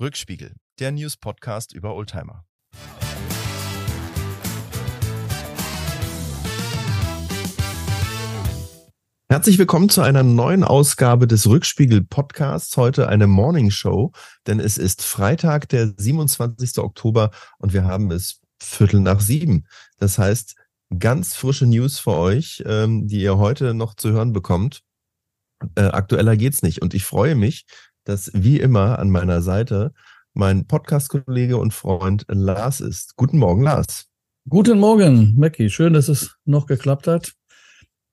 Rückspiegel, der News-Podcast über Oldtimer. Herzlich willkommen zu einer neuen Ausgabe des Rückspiegel Podcasts. Heute eine Morning Show, denn es ist Freitag, der 27. Oktober und wir haben es Viertel nach sieben. Das heißt, ganz frische News für euch, ähm, die ihr heute noch zu hören bekommt. Äh, aktueller geht's nicht. Und ich freue mich, dass wie immer an meiner Seite mein Podcast-Kollege und Freund Lars ist. Guten Morgen, Lars. Guten Morgen, Mackie. Schön, dass es noch geklappt hat.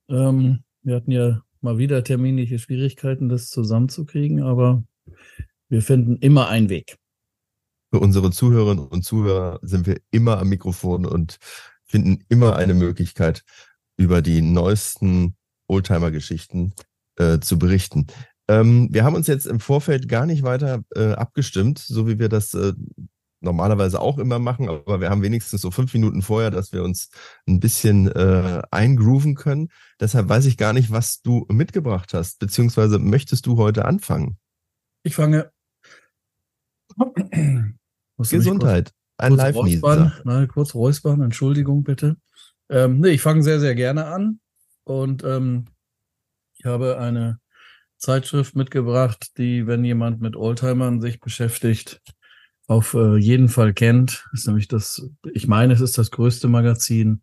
Ähm, wir hatten ja mal wieder terminliche Schwierigkeiten, das zusammenzukriegen, aber wir finden immer einen Weg. Für unsere Zuhörerinnen und Zuhörer sind wir immer am Mikrofon und finden immer eine Möglichkeit, über die neuesten Oldtimer-Geschichten äh, zu berichten. Ähm, wir haben uns jetzt im Vorfeld gar nicht weiter äh, abgestimmt, so wie wir das äh, normalerweise auch immer machen, aber wir haben wenigstens so fünf Minuten vorher, dass wir uns ein bisschen äh, eingrooven können. Deshalb weiß ich gar nicht, was du mitgebracht hast, beziehungsweise möchtest du heute anfangen? Ich fange. Gesundheit. Ein Live-Nieser. Nein, kurz räuspern, Entschuldigung bitte. Ähm, nee, ich fange sehr, sehr gerne an. Und ähm, ich habe eine Zeitschrift mitgebracht, die, wenn jemand mit Oldtimern sich beschäftigt, auf äh, jeden Fall kennt. Das ist nämlich das, ich meine, es ist das größte Magazin,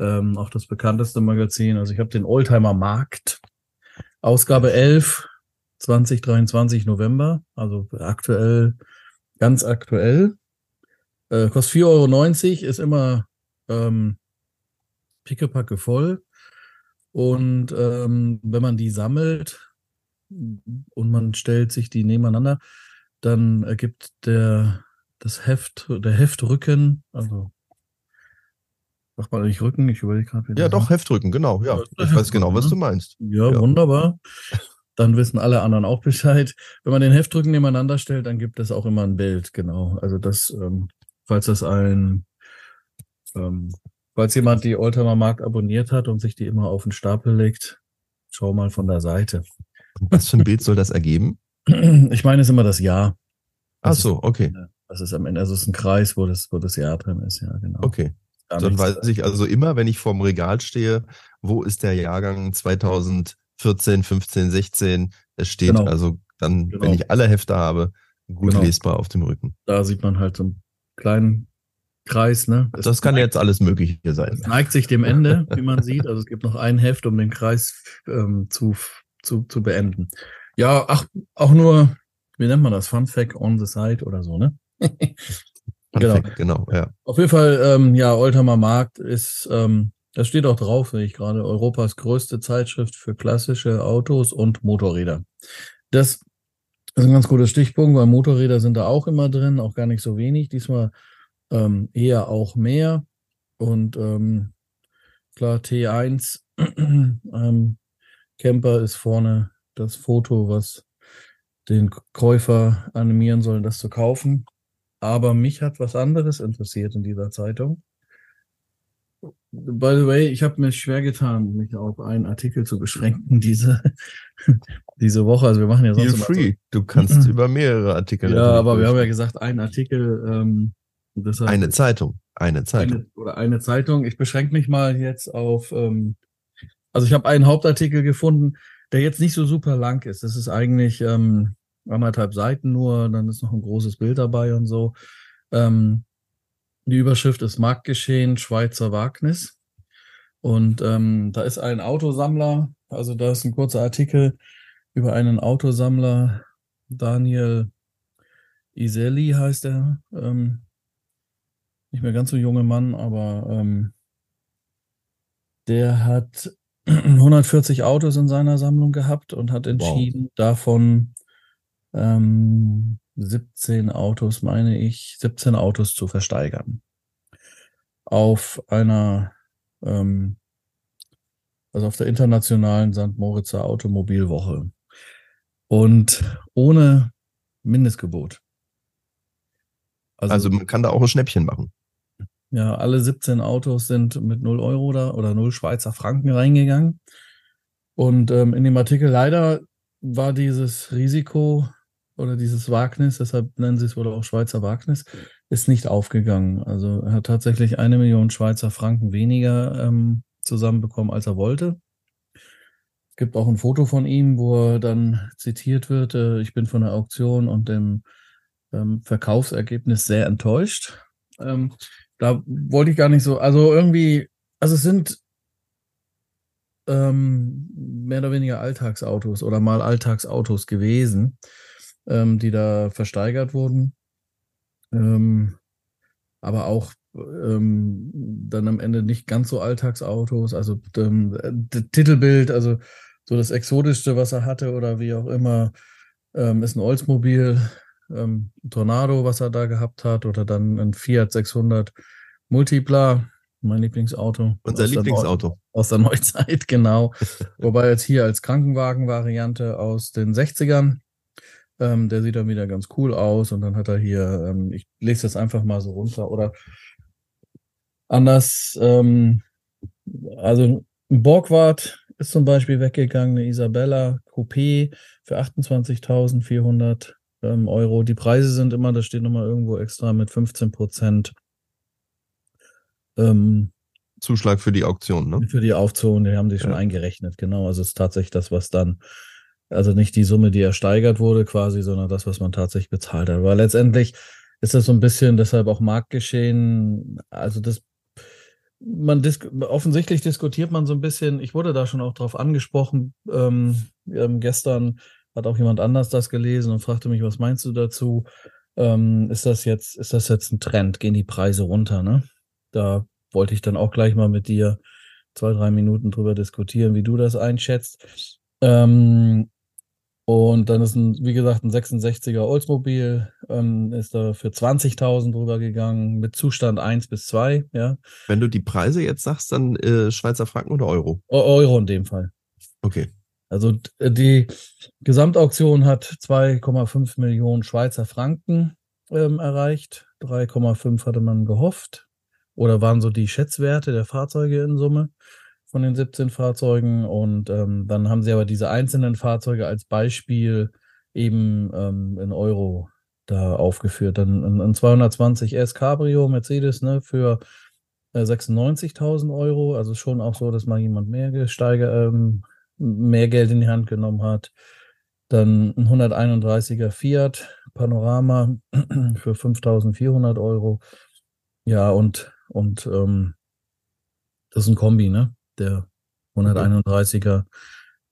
ähm, auch das bekannteste Magazin. Also ich habe den Oldtimer Markt, Ausgabe 11, 2023 November, also aktuell, ganz aktuell. Äh, kostet 4,90 Euro, ist immer ähm, pickepacke voll. Und ähm, wenn man die sammelt, und man stellt sich die nebeneinander, dann ergibt der das Heft, der Heftrücken, also Sagt man eigentlich Rücken? Ich überlege gerade wieder. Ja, doch, Heftrücken, genau. Ja, ich weiß genau, was du meinst. Ja, ja, wunderbar. Dann wissen alle anderen auch Bescheid. Wenn man den Heftrücken nebeneinander stellt, dann gibt es auch immer ein Bild, genau. Also das, ähm, falls das ein, ähm, falls jemand die Oldtimer Markt abonniert hat und sich die immer auf den Stapel legt, schau mal von der Seite. Was für ein Bild soll das ergeben? Ich meine, es ist immer das Jahr. Ach so, okay. Das ist am Ende, also es ist ein Kreis, wo das, wo das Jahr drin ist, ja, genau. Okay. Dann weiß ich also immer, wenn ich vorm Regal stehe, wo ist der Jahrgang 2014, 15, 16? Es steht genau. also dann, genau. wenn ich alle Hefte habe, gut genau. lesbar auf dem Rücken. Da sieht man halt so einen kleinen Kreis, ne? Das, das kann neigt, jetzt alles Mögliche sein. Es neigt sich dem Ende, wie man sieht. Also es gibt noch ein Heft, um den Kreis ähm, zu zu, zu beenden. Ja, ach, auch nur, wie nennt man das? Fun Fact on the side oder so, ne? genau. Fact, genau, ja. Auf jeden Fall, ähm, ja, Oldtimer Markt ist, ähm, das steht auch drauf, sehe ich gerade, Europas größte Zeitschrift für klassische Autos und Motorräder. Das ist ein ganz guter Stichpunkt, weil Motorräder sind da auch immer drin, auch gar nicht so wenig. Diesmal ähm, eher auch mehr. Und ähm, klar, T1 ähm, Camper ist vorne das Foto, was den Käufer animieren soll, das zu kaufen. Aber mich hat was anderes interessiert in dieser Zeitung. By the way, ich habe mir schwer getan, mich auf einen Artikel zu beschränken diese, diese Woche. Also wir machen ja sonst Feel free. So. Du kannst über mehrere Artikel. Ja, aber wir haben ja gesagt, ein Artikel. Ähm, deshalb eine Zeitung. Eine Zeitung. Eine, oder eine Zeitung. Ich beschränke mich mal jetzt auf ähm, also ich habe einen Hauptartikel gefunden, der jetzt nicht so super lang ist. Das ist eigentlich ähm, anderthalb Seiten nur, dann ist noch ein großes Bild dabei und so. Ähm, die Überschrift ist Marktgeschehen Schweizer Wagnis. Und ähm, da ist ein Autosammler, also da ist ein kurzer Artikel über einen Autosammler, Daniel Iseli heißt er. Ähm, nicht mehr ganz so junge Mann, aber ähm, der hat 140 Autos in seiner Sammlung gehabt und hat entschieden, wow. davon ähm, 17 Autos, meine ich, 17 Autos zu versteigern. Auf einer, ähm, also auf der internationalen St. Moritzer Automobilwoche. Und ohne Mindestgebot. Also, also man kann da auch ein Schnäppchen machen. Ja, alle 17 Autos sind mit 0 Euro da oder 0 Schweizer Franken reingegangen. Und ähm, in dem Artikel leider war dieses Risiko oder dieses Wagnis, deshalb nennen sie es wohl auch Schweizer Wagnis, ist nicht aufgegangen. Also er hat tatsächlich eine Million Schweizer Franken weniger ähm, zusammenbekommen, als er wollte. Es gibt auch ein Foto von ihm, wo er dann zitiert wird, äh, ich bin von der Auktion und dem ähm, Verkaufsergebnis sehr enttäuscht. Ähm, da wollte ich gar nicht so, also irgendwie, also es sind ähm, mehr oder weniger Alltagsautos oder mal Alltagsautos gewesen ähm, die da versteigert wurden. Ähm, aber auch ähm, dann am Ende nicht ganz so Alltagsautos. Also ähm, Titelbild, also so das Exotischste, was er hatte oder wie auch immer, ähm, ist ein Oldsmobil, ähm, Tornado, was er da gehabt hat, oder dann ein Fiat 600 Multipla, mein Lieblingsauto. Unser aus Lieblingsauto. Der aus der Neuzeit, genau. Wobei jetzt hier als Krankenwagen-Variante aus den 60ern. Ähm, der sieht dann wieder ganz cool aus und dann hat er hier, ähm, ich lese das einfach mal so runter oder anders, ähm, also ein Borgward ist zum Beispiel weggegangen, eine Isabella Coupé für 28.400 ähm, Euro. Die Preise sind immer, das steht nochmal irgendwo extra mit 15 Prozent. Ähm, Zuschlag für die Auktion, ne? Für die Auktion, die haben sie schon ja. eingerechnet, genau. Also es ist tatsächlich das, was dann also nicht die Summe, die ersteigert wurde quasi, sondern das, was man tatsächlich bezahlt hat. Aber letztendlich ist das so ein bisschen deshalb auch Marktgeschehen. Also das, man dis offensichtlich diskutiert man so ein bisschen. Ich wurde da schon auch drauf angesprochen. Ähm, ähm, gestern hat auch jemand anders das gelesen und fragte mich, was meinst du dazu? Ähm, ist das jetzt, ist das jetzt ein Trend? Gehen die Preise runter? Ne? Da wollte ich dann auch gleich mal mit dir zwei, drei Minuten drüber diskutieren, wie du das einschätzt. Ähm, und dann ist ein, wie gesagt, ein 66er Oldsmobil, ähm, ist da für 20.000 drüber gegangen, mit Zustand 1 bis 2, ja. Wenn du die Preise jetzt sagst, dann äh, Schweizer Franken oder Euro? O Euro in dem Fall. Okay. Also die Gesamtauktion hat 2,5 Millionen Schweizer Franken ähm, erreicht. 3,5 hatte man gehofft. Oder waren so die Schätzwerte der Fahrzeuge in Summe von den 17 Fahrzeugen. Und ähm, dann haben sie aber diese einzelnen Fahrzeuge als Beispiel eben ähm, in Euro da aufgeführt. Dann ein, ein 220 S Cabrio Mercedes ne, für äh, 96.000 Euro. Also schon auch so, dass mal jemand mehr gesteigert, ähm, mehr Geld in die Hand genommen hat. Dann ein 131er Fiat Panorama für 5.400 Euro. Ja, und, und ähm, das ist ein Kombi, ne? der 131er.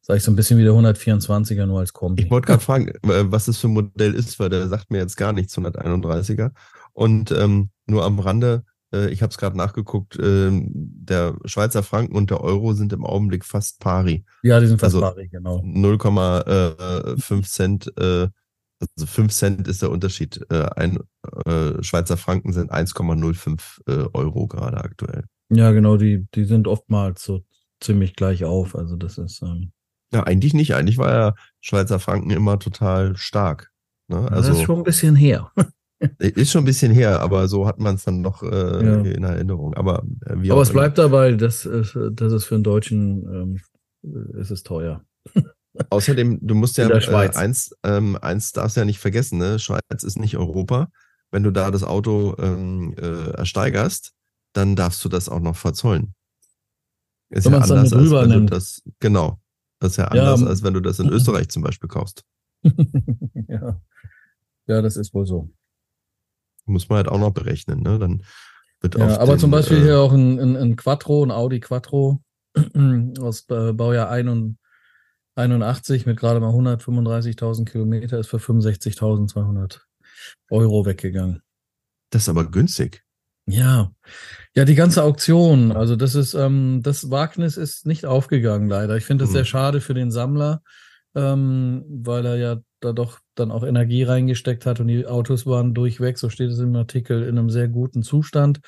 Sag ich so ein bisschen wie der 124er, nur als Kombi. Ich wollte gerade fragen, was das für ein Modell ist, weil der sagt mir jetzt gar nichts, 131er. Und ähm, nur am Rande, äh, ich habe es gerade nachgeguckt, äh, der Schweizer Franken und der Euro sind im Augenblick fast pari. Ja, die sind fast also pari, genau. 0,5 Cent, äh, also 5 Cent ist der Unterschied. Äh, ein äh, Schweizer Franken sind 1,05 äh, Euro gerade aktuell. Ja, genau, die, die sind oftmals so ziemlich gleich auf. Also das ist. Ähm, ja, eigentlich nicht. Eigentlich war ja Schweizer Franken immer total stark. Ne? Also, das ist schon ein bisschen her. Ist schon ein bisschen her, aber so hat man es dann noch äh, ja. in Erinnerung. Aber, äh, aber es bleibt dabei, dass, dass es für einen Deutschen ähm, ist es teuer. Außerdem, du musst ja äh, eins, ähm, eins darfst ja nicht vergessen, ne? Schweiz ist nicht Europa. Wenn du da das Auto ähm, äh, ersteigerst, dann darfst du das auch noch verzollen. Ist wenn ja anders, als wenn nimmt. du das, genau. Das ist ja anders, ja, als wenn du das in Österreich zum Beispiel kaufst. ja. ja, das ist wohl so. Muss man halt auch noch berechnen, ne? Dann wird ja, aber den, zum Beispiel äh, hier auch ein, ein, ein Quattro, ein Audi Quattro aus Baujahr 81 mit gerade mal 135.000 Kilometer ist für 65.200 Euro weggegangen. Das ist aber günstig. Ja, ja, die ganze Auktion, also das ist, ähm, das Wagnis ist nicht aufgegangen, leider. Ich finde das mhm. sehr schade für den Sammler, ähm, weil er ja da doch dann auch Energie reingesteckt hat und die Autos waren durchweg, so steht es im Artikel, in einem sehr guten Zustand.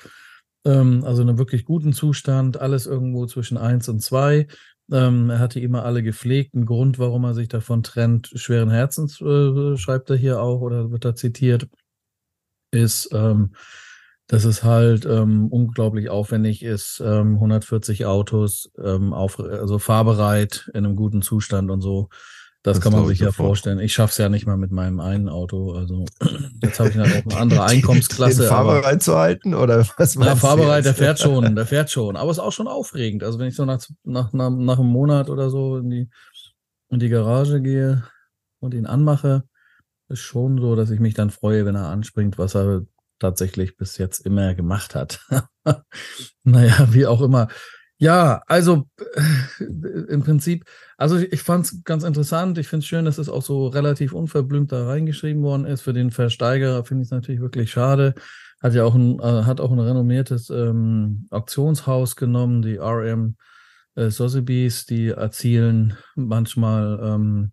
Ähm, also in einem wirklich guten Zustand, alles irgendwo zwischen eins und zwei. Ähm, er hatte immer alle gepflegt. Ein Grund, warum er sich davon trennt, schweren Herzens, äh, schreibt er hier auch oder wird da zitiert, ist, ähm, dass es halt ähm, unglaublich aufwendig ist, ähm, 140 Autos ähm, auf, also fahrbereit in einem guten Zustand und so Das, das kann man sich ja sofort. vorstellen. Ich schaff's ja nicht mal mit meinem einen Auto. Also jetzt habe ich halt auch eine andere Einkommensklasse. Den fahrbereit zu halten oder was Ja, fahrbereit, der fährt schon, der fährt schon. Aber es ist auch schon aufregend. Also wenn ich so nach, nach, nach, nach einem Monat oder so in die, in die Garage gehe und ihn anmache, ist schon so, dass ich mich dann freue, wenn er anspringt, was er tatsächlich bis jetzt immer gemacht hat. naja, wie auch immer. Ja, also äh, im Prinzip, also ich fand es ganz interessant. Ich finde es schön, dass es auch so relativ unverblümt da reingeschrieben worden ist. Für den Versteigerer finde ich es natürlich wirklich schade. Hat ja auch ein, äh, hat auch ein renommiertes ähm, Auktionshaus genommen, die RM äh, Sotheby's, die erzielen manchmal ähm,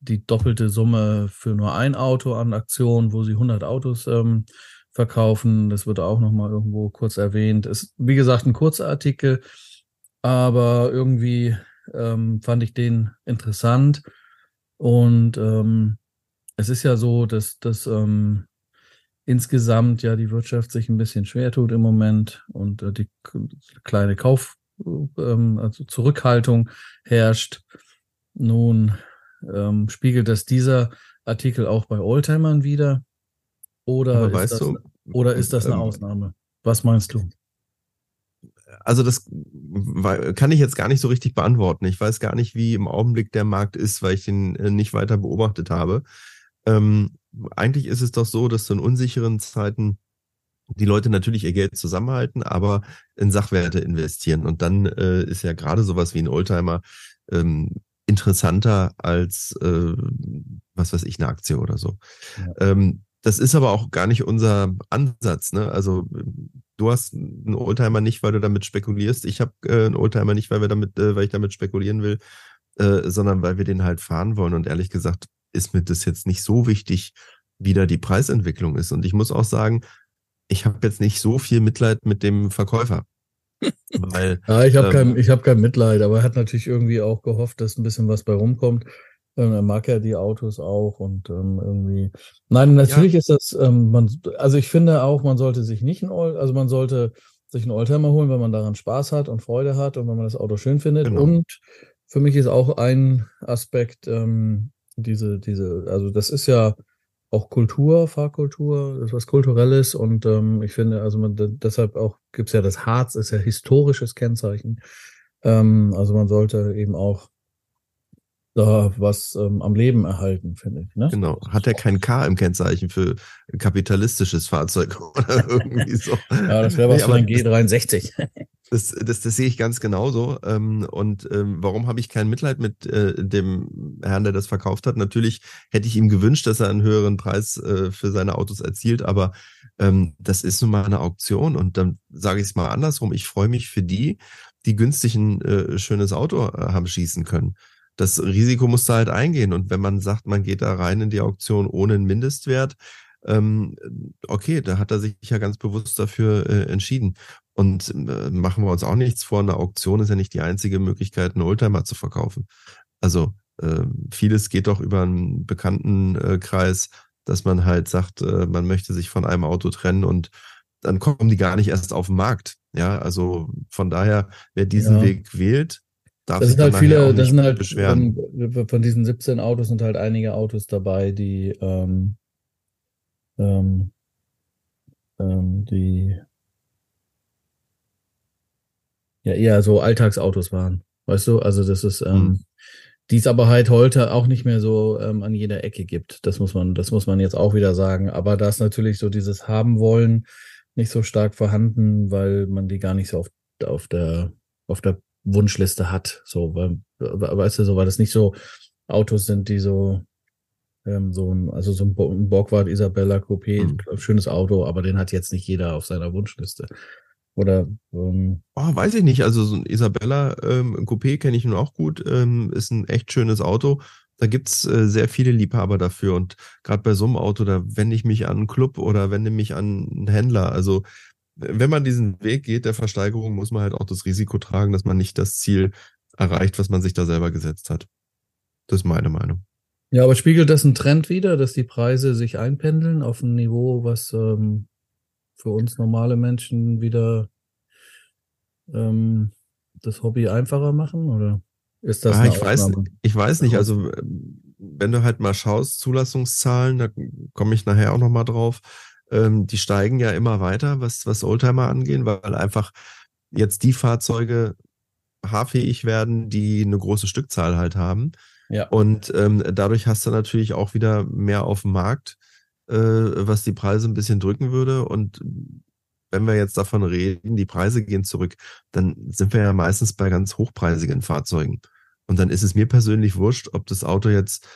die doppelte Summe für nur ein Auto an Aktionen, wo sie 100 Autos ähm, verkaufen. Das wird auch nochmal irgendwo kurz erwähnt. Ist, wie gesagt, ein kurzer Artikel aber irgendwie ähm, fand ich den interessant. Und ähm, es ist ja so, dass, dass ähm, insgesamt ja die Wirtschaft sich ein bisschen schwer tut im Moment und äh, die kleine Kauf, ähm, also Zurückhaltung herrscht. Nun ähm, spiegelt das dieser Artikel auch bei Oldtimern wieder? Oder, ist das, du, oder ist das eine ähm, Ausnahme? Was meinst du? Also das kann ich jetzt gar nicht so richtig beantworten. Ich weiß gar nicht, wie im Augenblick der Markt ist, weil ich den äh, nicht weiter beobachtet habe. Ähm, eigentlich ist es doch so, dass in unsicheren Zeiten die Leute natürlich ihr Geld zusammenhalten, aber in Sachwerte investieren. Und dann äh, ist ja gerade sowas wie ein Oldtimer ähm, interessanter als, äh, was weiß ich, eine Aktie oder so. Ja. Ähm, das ist aber auch gar nicht unser Ansatz. Ne? Also du hast einen Oldtimer nicht, weil du damit spekulierst. Ich habe äh, einen Oldtimer nicht, weil wir damit, äh, weil ich damit spekulieren will, äh, sondern weil wir den halt fahren wollen. Und ehrlich gesagt ist mir das jetzt nicht so wichtig, wie da die Preisentwicklung ist. Und ich muss auch sagen, ich habe jetzt nicht so viel Mitleid mit dem Verkäufer. Weil, ja, ich habe ähm, kein, ich hab kein Mitleid, aber er hat natürlich irgendwie auch gehofft, dass ein bisschen was bei rumkommt. Ähm, er mag ja die Autos auch und ähm, irgendwie. Nein, natürlich ja. ist das, ähm, man, also ich finde auch, man sollte sich nicht ein Old, also man sollte sich einen Oldtimer holen, wenn man daran Spaß hat und Freude hat und wenn man das Auto schön findet. Genau. Und für mich ist auch ein Aspekt, ähm, diese, diese, also das ist ja auch Kultur, Fahrkultur, das ist was Kulturelles und ähm, ich finde, also man, deshalb auch gibt's ja das Harz, ist ja historisches Kennzeichen. Ähm, also man sollte eben auch da was ähm, am Leben erhalten, finde ich. Ne? Genau. Hat er kein K im Kennzeichen für kapitalistisches Fahrzeug oder irgendwie so? ja, das wäre was nee, für ein G63. Das, das, das sehe ich ganz genauso. Ähm, und ähm, warum habe ich kein Mitleid mit äh, dem Herrn, der das verkauft hat? Natürlich hätte ich ihm gewünscht, dass er einen höheren Preis äh, für seine Autos erzielt, aber ähm, das ist nun mal eine Auktion und dann sage ich es mal andersrum. Ich freue mich für die, die günstig ein äh, schönes Auto haben schießen können das Risiko musst du halt eingehen. Und wenn man sagt, man geht da rein in die Auktion ohne einen Mindestwert, ähm, okay, da hat er sich ja ganz bewusst dafür äh, entschieden. Und äh, machen wir uns auch nichts vor, eine Auktion ist ja nicht die einzige Möglichkeit, einen Oldtimer zu verkaufen. Also äh, vieles geht doch über einen bekannten äh, Kreis, dass man halt sagt, äh, man möchte sich von einem Auto trennen und dann kommen die gar nicht erst auf den Markt. Ja, also von daher, wer diesen ja. Weg wählt, darf das sind halt viele, das sind halt beschweren. Von, von, diesen 17 Autos sind halt einige Autos dabei, die ähm, ähm, ähm, die ja eher so Alltagsautos waren. Weißt du? Also das ist, ähm, hm. die es aber halt heute auch nicht mehr so ähm, an jeder Ecke gibt. Das muss man, das muss man jetzt auch wieder sagen. Aber da ist natürlich so dieses haben wollen nicht so stark vorhanden, weil man die gar nicht so auf, auf der auf der Wunschliste hat. So, weil, weißt du, so, weil das nicht so Autos sind, die so, ähm, so ein, also so ein, Borgward Isabella Coupé, mhm. schönes Auto, aber den hat jetzt nicht jeder auf seiner Wunschliste. Oder ähm, oh, weiß ich nicht. Also so ein Isabella ähm, Coupé kenne ich nun auch gut, ähm, ist ein echt schönes Auto. Da gibt's äh, sehr viele Liebhaber dafür. Und gerade bei so einem Auto, da wende ich mich an einen Club oder wende mich an einen Händler. Also wenn man diesen Weg geht der Versteigerung, muss man halt auch das Risiko tragen, dass man nicht das Ziel erreicht, was man sich da selber gesetzt hat. Das ist meine Meinung. Ja, aber spiegelt das einen Trend wieder, dass die Preise sich einpendeln auf ein Niveau, was ähm, für uns normale Menschen wieder ähm, das Hobby einfacher machen? Oder ist das? Ah, ich, weiß, ich weiß nicht. Also ähm, wenn du halt mal schaust, Zulassungszahlen, da komme ich nachher auch nochmal drauf, ähm, die steigen ja immer weiter, was, was Oldtimer angehen, weil einfach jetzt die Fahrzeuge haarfähig werden, die eine große Stückzahl halt haben. Ja. Und ähm, dadurch hast du natürlich auch wieder mehr auf dem Markt, äh, was die Preise ein bisschen drücken würde. Und wenn wir jetzt davon reden, die Preise gehen zurück, dann sind wir ja meistens bei ganz hochpreisigen Fahrzeugen. Und dann ist es mir persönlich wurscht, ob das Auto jetzt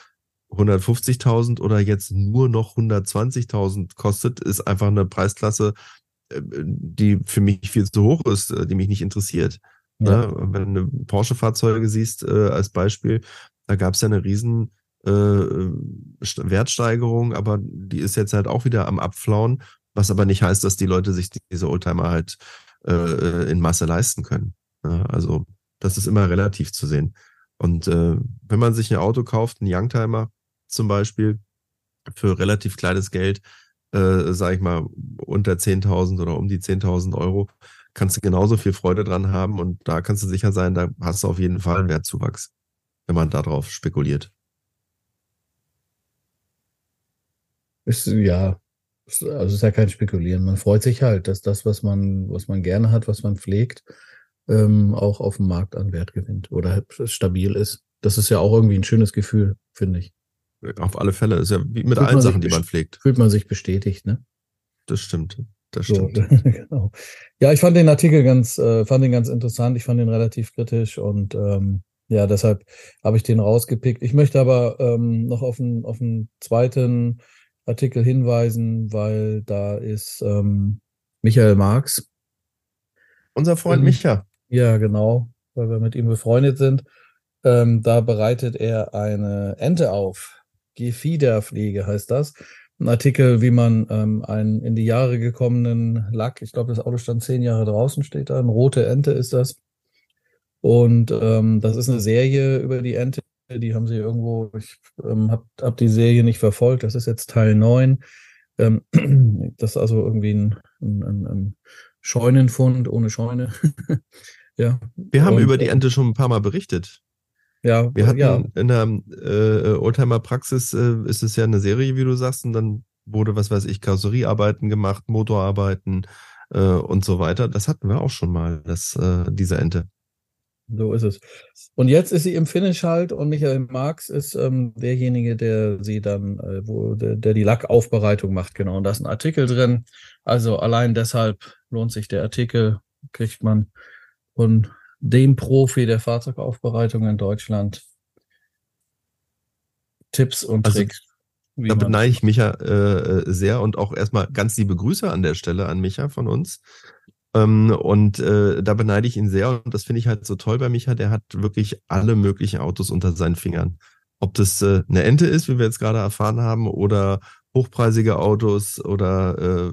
150.000 oder jetzt nur noch 120.000 kostet, ist einfach eine Preisklasse, äh, die für mich viel zu hoch ist, äh, die mich nicht interessiert. Ja. Ne? Wenn du Porsche-Fahrzeuge siehst äh, als Beispiel, da gab es ja eine riesen äh, Wertsteigerung, aber die ist jetzt halt auch wieder am Abflauen, was aber nicht heißt, dass die Leute sich diese Oldtimer halt äh, in Masse leisten können. Ja, ne? also das ist immer relativ zu sehen. Und äh, wenn man sich ein Auto kauft, ein Youngtimer zum Beispiel, für relativ kleines Geld, äh, sage ich mal, unter 10.000 oder um die 10.000 Euro, kannst du genauso viel Freude dran haben und da kannst du sicher sein, da hast du auf jeden Fall einen Wertzuwachs, wenn man darauf spekuliert. Ist, ja, also ist ja kein Spekulieren. Man freut sich halt, dass das, was man, was man gerne hat, was man pflegt, ähm, auch auf dem Markt an Wert gewinnt oder halt stabil ist. Das ist ja auch irgendwie ein schönes Gefühl, finde ich. Auf alle Fälle. Ist ja wie mit fühlt allen Sachen, die man pflegt. Fühlt man sich bestätigt, ne? Das stimmt. Das stimmt. So, genau. Ja, ich fand den Artikel ganz, äh, fand den ganz interessant. Ich fand den relativ kritisch und ähm, ja, deshalb habe ich den rausgepickt. Ich möchte aber ähm, noch auf einen, auf einen zweiten Artikel hinweisen, weil da ist ähm, Michael Marx. Unser Freund ähm, Micha. Ja, genau, weil wir mit ihm befreundet sind. Ähm, da bereitet er eine Ente auf. Gefiederpflege heißt das. Ein Artikel, wie man ähm, einen in die Jahre gekommenen Lack, ich glaube, das Auto stand zehn Jahre draußen, steht da, eine rote Ente ist das. Und ähm, das ist eine Serie über die Ente, die haben sie irgendwo, ich ähm, habe hab die Serie nicht verfolgt, das ist jetzt Teil 9. Ähm, das ist also irgendwie ein, ein, ein Scheunenfund ohne Scheune. ja. Wir haben Und, über die Ente schon ein paar Mal berichtet. Ja, wir hatten ja. in der äh, Oldtimer-Praxis äh, ist es ja eine Serie, wie du sagst, und dann wurde, was weiß ich, Karosseriearbeiten gemacht, Motorarbeiten äh, und so weiter. Das hatten wir auch schon mal, das, äh, diese Ente. So ist es. Und jetzt ist sie im Finish halt und Michael Marx ist ähm, derjenige, der sie dann, äh, wo der, der die Lackaufbereitung macht, genau. Und da ist ein Artikel drin. Also allein deshalb lohnt sich der Artikel, kriegt man von dem Profi der Fahrzeugaufbereitung in Deutschland Tipps und also, Tricks. Da beneide ich Micha äh, sehr und auch erstmal ganz liebe Grüße an der Stelle an Micha von uns. Ähm, und äh, da beneide ich ihn sehr und das finde ich halt so toll bei Micha, der hat wirklich alle möglichen Autos unter seinen Fingern. Ob das äh, eine Ente ist, wie wir jetzt gerade erfahren haben, oder hochpreisige Autos oder äh,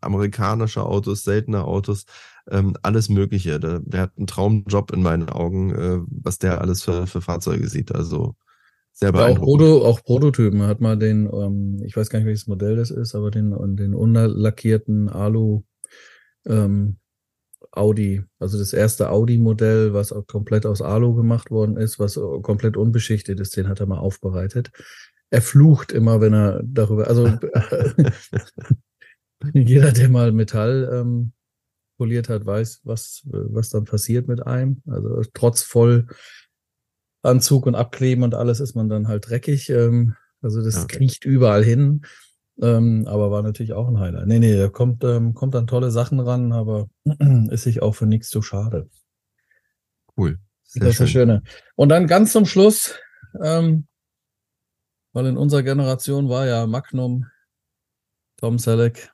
amerikanische Autos, seltene Autos, ähm, alles Mögliche. Der, der, hat einen Traumjob in meinen Augen, äh, was der alles für, für Fahrzeuge sieht. Also sehr beeindruckend. Auch, Proto, auch Prototypen. Er hat mal den, ähm, ich weiß gar nicht, welches Modell das ist, aber den, den unlackierten Alu ähm, Audi, also das erste Audi-Modell, was auch komplett aus Alu gemacht worden ist, was komplett unbeschichtet ist, den hat er mal aufbereitet. Er flucht immer, wenn er darüber, also jeder, der mal Metall ähm, poliert hat, weiß, was, was dann passiert mit einem. Also trotz Vollanzug und Abkleben und alles ist man dann halt dreckig. Ähm, also das okay. kriecht überall hin. Ähm, aber war natürlich auch ein Highlight. Nee, nee, da kommt, ähm, kommt dann tolle Sachen ran, aber ist sich auch für nichts zu schade. Cool. Sehr das ist das Schöne. Und dann ganz zum Schluss, ähm, weil in unserer Generation war ja Magnum, Tom Selleck,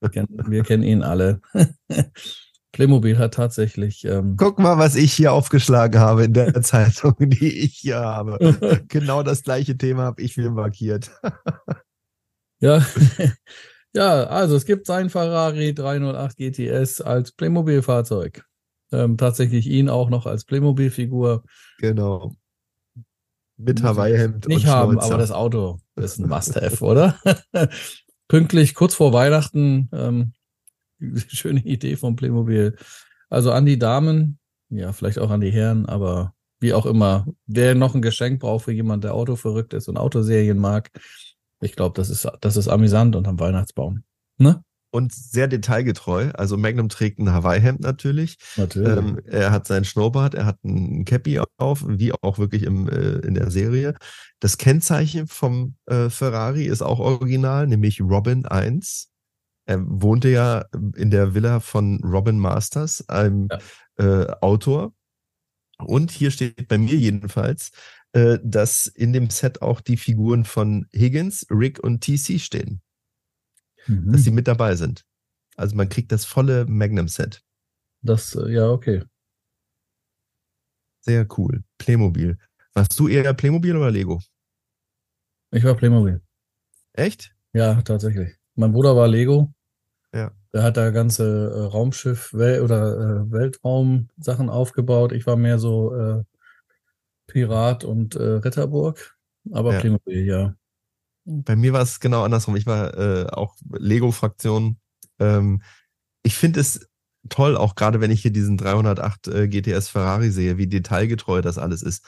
wir kennen ihn alle. Playmobil hat tatsächlich. Ähm, Guck mal, was ich hier aufgeschlagen habe in der Zeitung, die ich hier habe. genau das gleiche Thema habe ich mir markiert. Ja. ja, also es gibt sein Ferrari 308 GTS als Playmobil-Fahrzeug. Ähm, tatsächlich ihn auch noch als Playmobil-Figur. Genau. Mit Hawaii-Hemd. Nicht und haben, aber das Auto ist ein Must-Have, oder? Pünktlich kurz vor Weihnachten. Ähm, schöne Idee vom Playmobil. Also an die Damen, ja, vielleicht auch an die Herren, aber wie auch immer, wer noch ein Geschenk braucht für jemand, der Auto verrückt ist und Autoserien mag, ich glaube, das ist, das ist amüsant unterm Weihnachtsbaum. Ne? Und sehr detailgetreu. Also Magnum trägt ein Hawaii-Hemd natürlich. Natürlich. Ähm, er hat sein Schnurrbart, er hat ein Cappy auf, wie auch wirklich im, äh, in der Serie. Das Kennzeichen vom äh, Ferrari ist auch original, nämlich Robin 1. Er wohnte ja in der Villa von Robin Masters, einem ja. äh, Autor. Und hier steht bei mir jedenfalls, äh, dass in dem Set auch die Figuren von Higgins, Rick und TC stehen mhm. dass sie mit dabei sind. Also man kriegt das volle Magnum-Set. Das, äh, ja, okay. Sehr cool. Playmobil. Warst du eher Playmobil oder Lego? Ich war Playmobil. Echt? Ja, tatsächlich. Mein Bruder war Lego. Ja. Der hat da ganze äh, Raumschiff Wel oder äh, Weltraum-Sachen aufgebaut. Ich war mehr so äh, Pirat und äh, Ritterburg. Aber ja. Playmobil, ja. Bei mir war es genau andersrum. Ich war äh, auch Lego-Fraktion. Ähm, ich finde es toll, auch gerade wenn ich hier diesen 308 äh, GTS Ferrari sehe, wie detailgetreu das alles ist.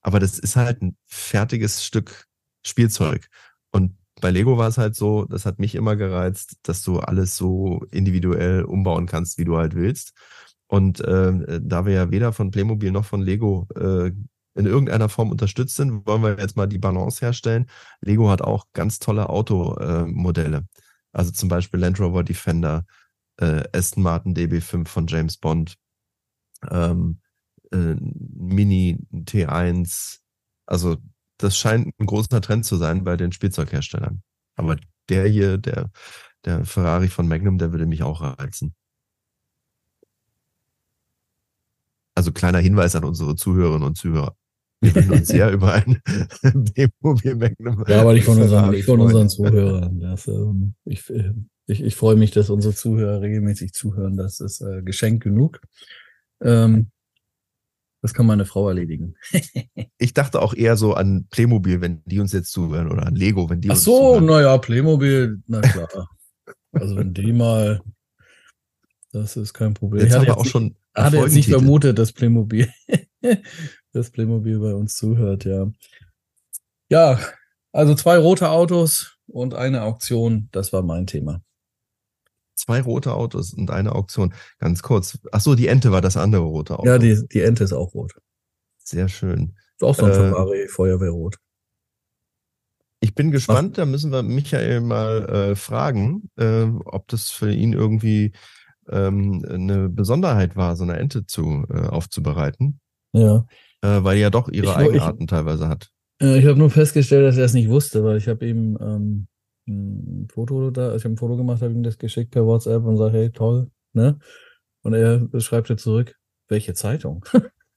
Aber das ist halt ein fertiges Stück Spielzeug. Und bei Lego war es halt so, das hat mich immer gereizt, dass du alles so individuell umbauen kannst, wie du halt willst. Und äh, da wir ja weder von Playmobil noch von Lego äh, in irgendeiner Form unterstützt sind, wollen wir jetzt mal die Balance herstellen. Lego hat auch ganz tolle Automodelle. Also zum Beispiel Land Rover Defender, äh, Aston Martin DB5 von James Bond, ähm, äh, Mini T1. Also das scheint ein großer Trend zu sein bei den Spielzeugherstellern. Aber der hier, der, der Ferrari von Magnum, der würde mich auch reizen. Also kleiner Hinweis an unsere Zuhörerinnen und Zuhörer. Wir würden uns sehr über ein B-Mobil Magnum. Ja, aber nicht von unseren, nicht von unseren Zuhörern. Das, ähm, ich, ich, ich freue mich, dass unsere Zuhörer regelmäßig zuhören. Das ist äh, Geschenk genug. Ähm, das kann meine Frau erledigen. ich dachte auch eher so an Playmobil, wenn die uns jetzt zuhören, oder an Lego, wenn die Ach uns so, zuhören. naja, Playmobil, na klar. also wenn die mal, das ist kein Problem. Jetzt haben wir auch schon. Hatte jetzt nicht vermutet, dass Playmobil das Playmobil bei uns zuhört, ja. Ja, also zwei rote Autos und eine Auktion, das war mein Thema. Zwei rote Autos und eine Auktion. Ganz kurz. Ach so, die Ente war das andere rote Auto. Ja, die, die Ente ist auch rot. Sehr schön. Ist auch so ein äh, Ferrari Feuerwehrrot. Ich bin gespannt, Was? da müssen wir Michael mal äh, fragen, äh, ob das für ihn irgendwie ähm, eine Besonderheit war, so eine Ente zu äh, aufzubereiten. Ja äh, weil die ja doch ihre ich, Eigenarten ich, teilweise hat. Äh, ich habe nur festgestellt, dass er es nicht wusste, weil ich habe ihm ähm, ein Foto da, also ich habe ein Foto gemacht, habe ihm das geschickt per WhatsApp und sage, hey, toll, ne? Und er schreibt dir zurück, welche Zeitung?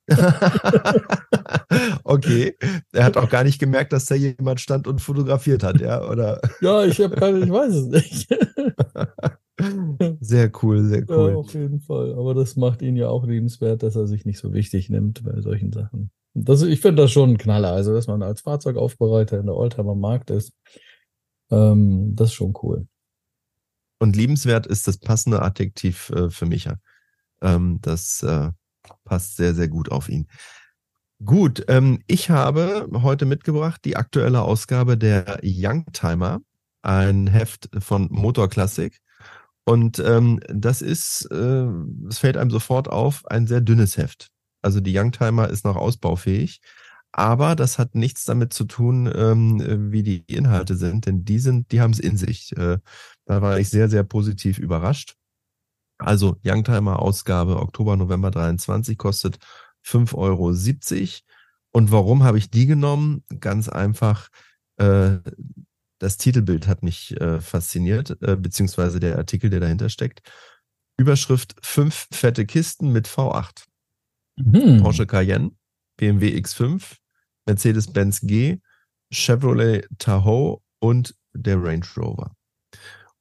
okay. Er hat auch gar nicht gemerkt, dass da jemand stand und fotografiert hat, ja, oder? ja, ich habe keine, ich weiß es nicht. sehr cool, sehr cool. Ja, auf jeden Fall. Aber das macht ihn ja auch liebenswert, dass er sich nicht so wichtig nimmt bei solchen Sachen. Das, ich finde das schon ein Knaller. Also, dass man als Fahrzeugaufbereiter in der Oldtimer Markt ist, ähm, das ist schon cool. Und liebenswert ist das passende Adjektiv äh, für mich. Ähm, das äh, passt sehr, sehr gut auf ihn. Gut, ähm, ich habe heute mitgebracht die aktuelle Ausgabe der Youngtimer, ein Heft von Motor Classic. Und ähm, das ist, äh, es fällt einem sofort auf, ein sehr dünnes Heft. Also die Youngtimer ist noch ausbaufähig. Aber das hat nichts damit zu tun, ähm, wie die Inhalte sind, denn die sind, die haben es in sich. Äh, da war ich sehr, sehr positiv überrascht. Also Youngtimer Ausgabe Oktober, November 23 kostet 5,70 Euro. Und warum habe ich die genommen? Ganz einfach, äh, das Titelbild hat mich äh, fasziniert, äh, beziehungsweise der Artikel, der dahinter steckt. Überschrift fünf fette Kisten mit V8. Mhm. Porsche Cayenne, BMW X5, Mercedes-Benz G, Chevrolet Tahoe und der Range Rover.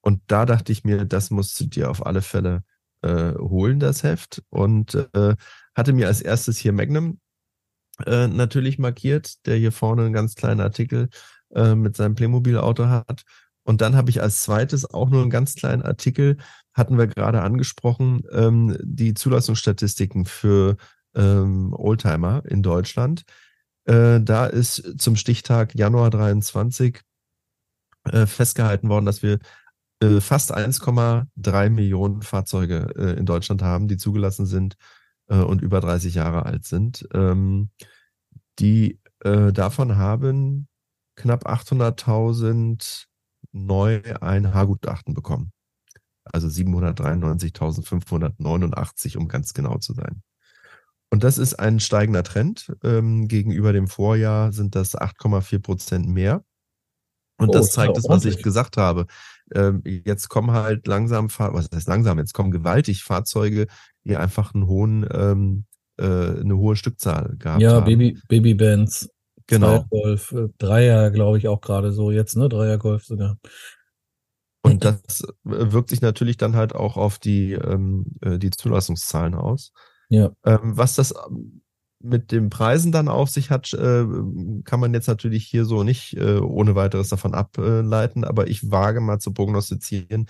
Und da dachte ich mir, das musst du dir auf alle Fälle äh, holen, das Heft. Und äh, hatte mir als erstes hier Magnum äh, natürlich markiert, der hier vorne einen ganz kleinen Artikel äh, mit seinem Playmobil-Auto hat. Und dann habe ich als zweites auch nur einen ganz kleinen Artikel, hatten wir gerade angesprochen, ähm, die Zulassungsstatistiken für ähm, Oldtimer in Deutschland. Äh, da ist zum Stichtag Januar 23 äh, festgehalten worden, dass wir äh, fast 1,3 Millionen Fahrzeuge äh, in Deutschland haben, die zugelassen sind äh, und über 30 Jahre alt sind. Ähm, die äh, davon haben knapp 800.000 neu ein Haargutachten bekommen. Also 793.589, um ganz genau zu sein. Und das ist ein steigender Trend. Ähm, gegenüber dem Vorjahr sind das 8,4 Prozent mehr. Und oh, das zeigt es, was ich gesagt habe. Ähm, jetzt kommen halt langsam, was heißt langsam, jetzt kommen gewaltig Fahrzeuge, die einfach einen hohen, ähm, äh, eine hohe Stückzahl gehabt ja, haben. Ja, Baby, Babybands. Genau. Golf, äh, Dreier, glaube ich, auch gerade so jetzt, ne? Dreier Golf sogar. Und das wirkt sich natürlich dann halt auch auf die, ähm, äh, die Zulassungszahlen aus. Ja. Ähm, was das mit den Preisen dann auf sich hat, äh, kann man jetzt natürlich hier so nicht äh, ohne weiteres davon ableiten, aber ich wage mal zu prognostizieren,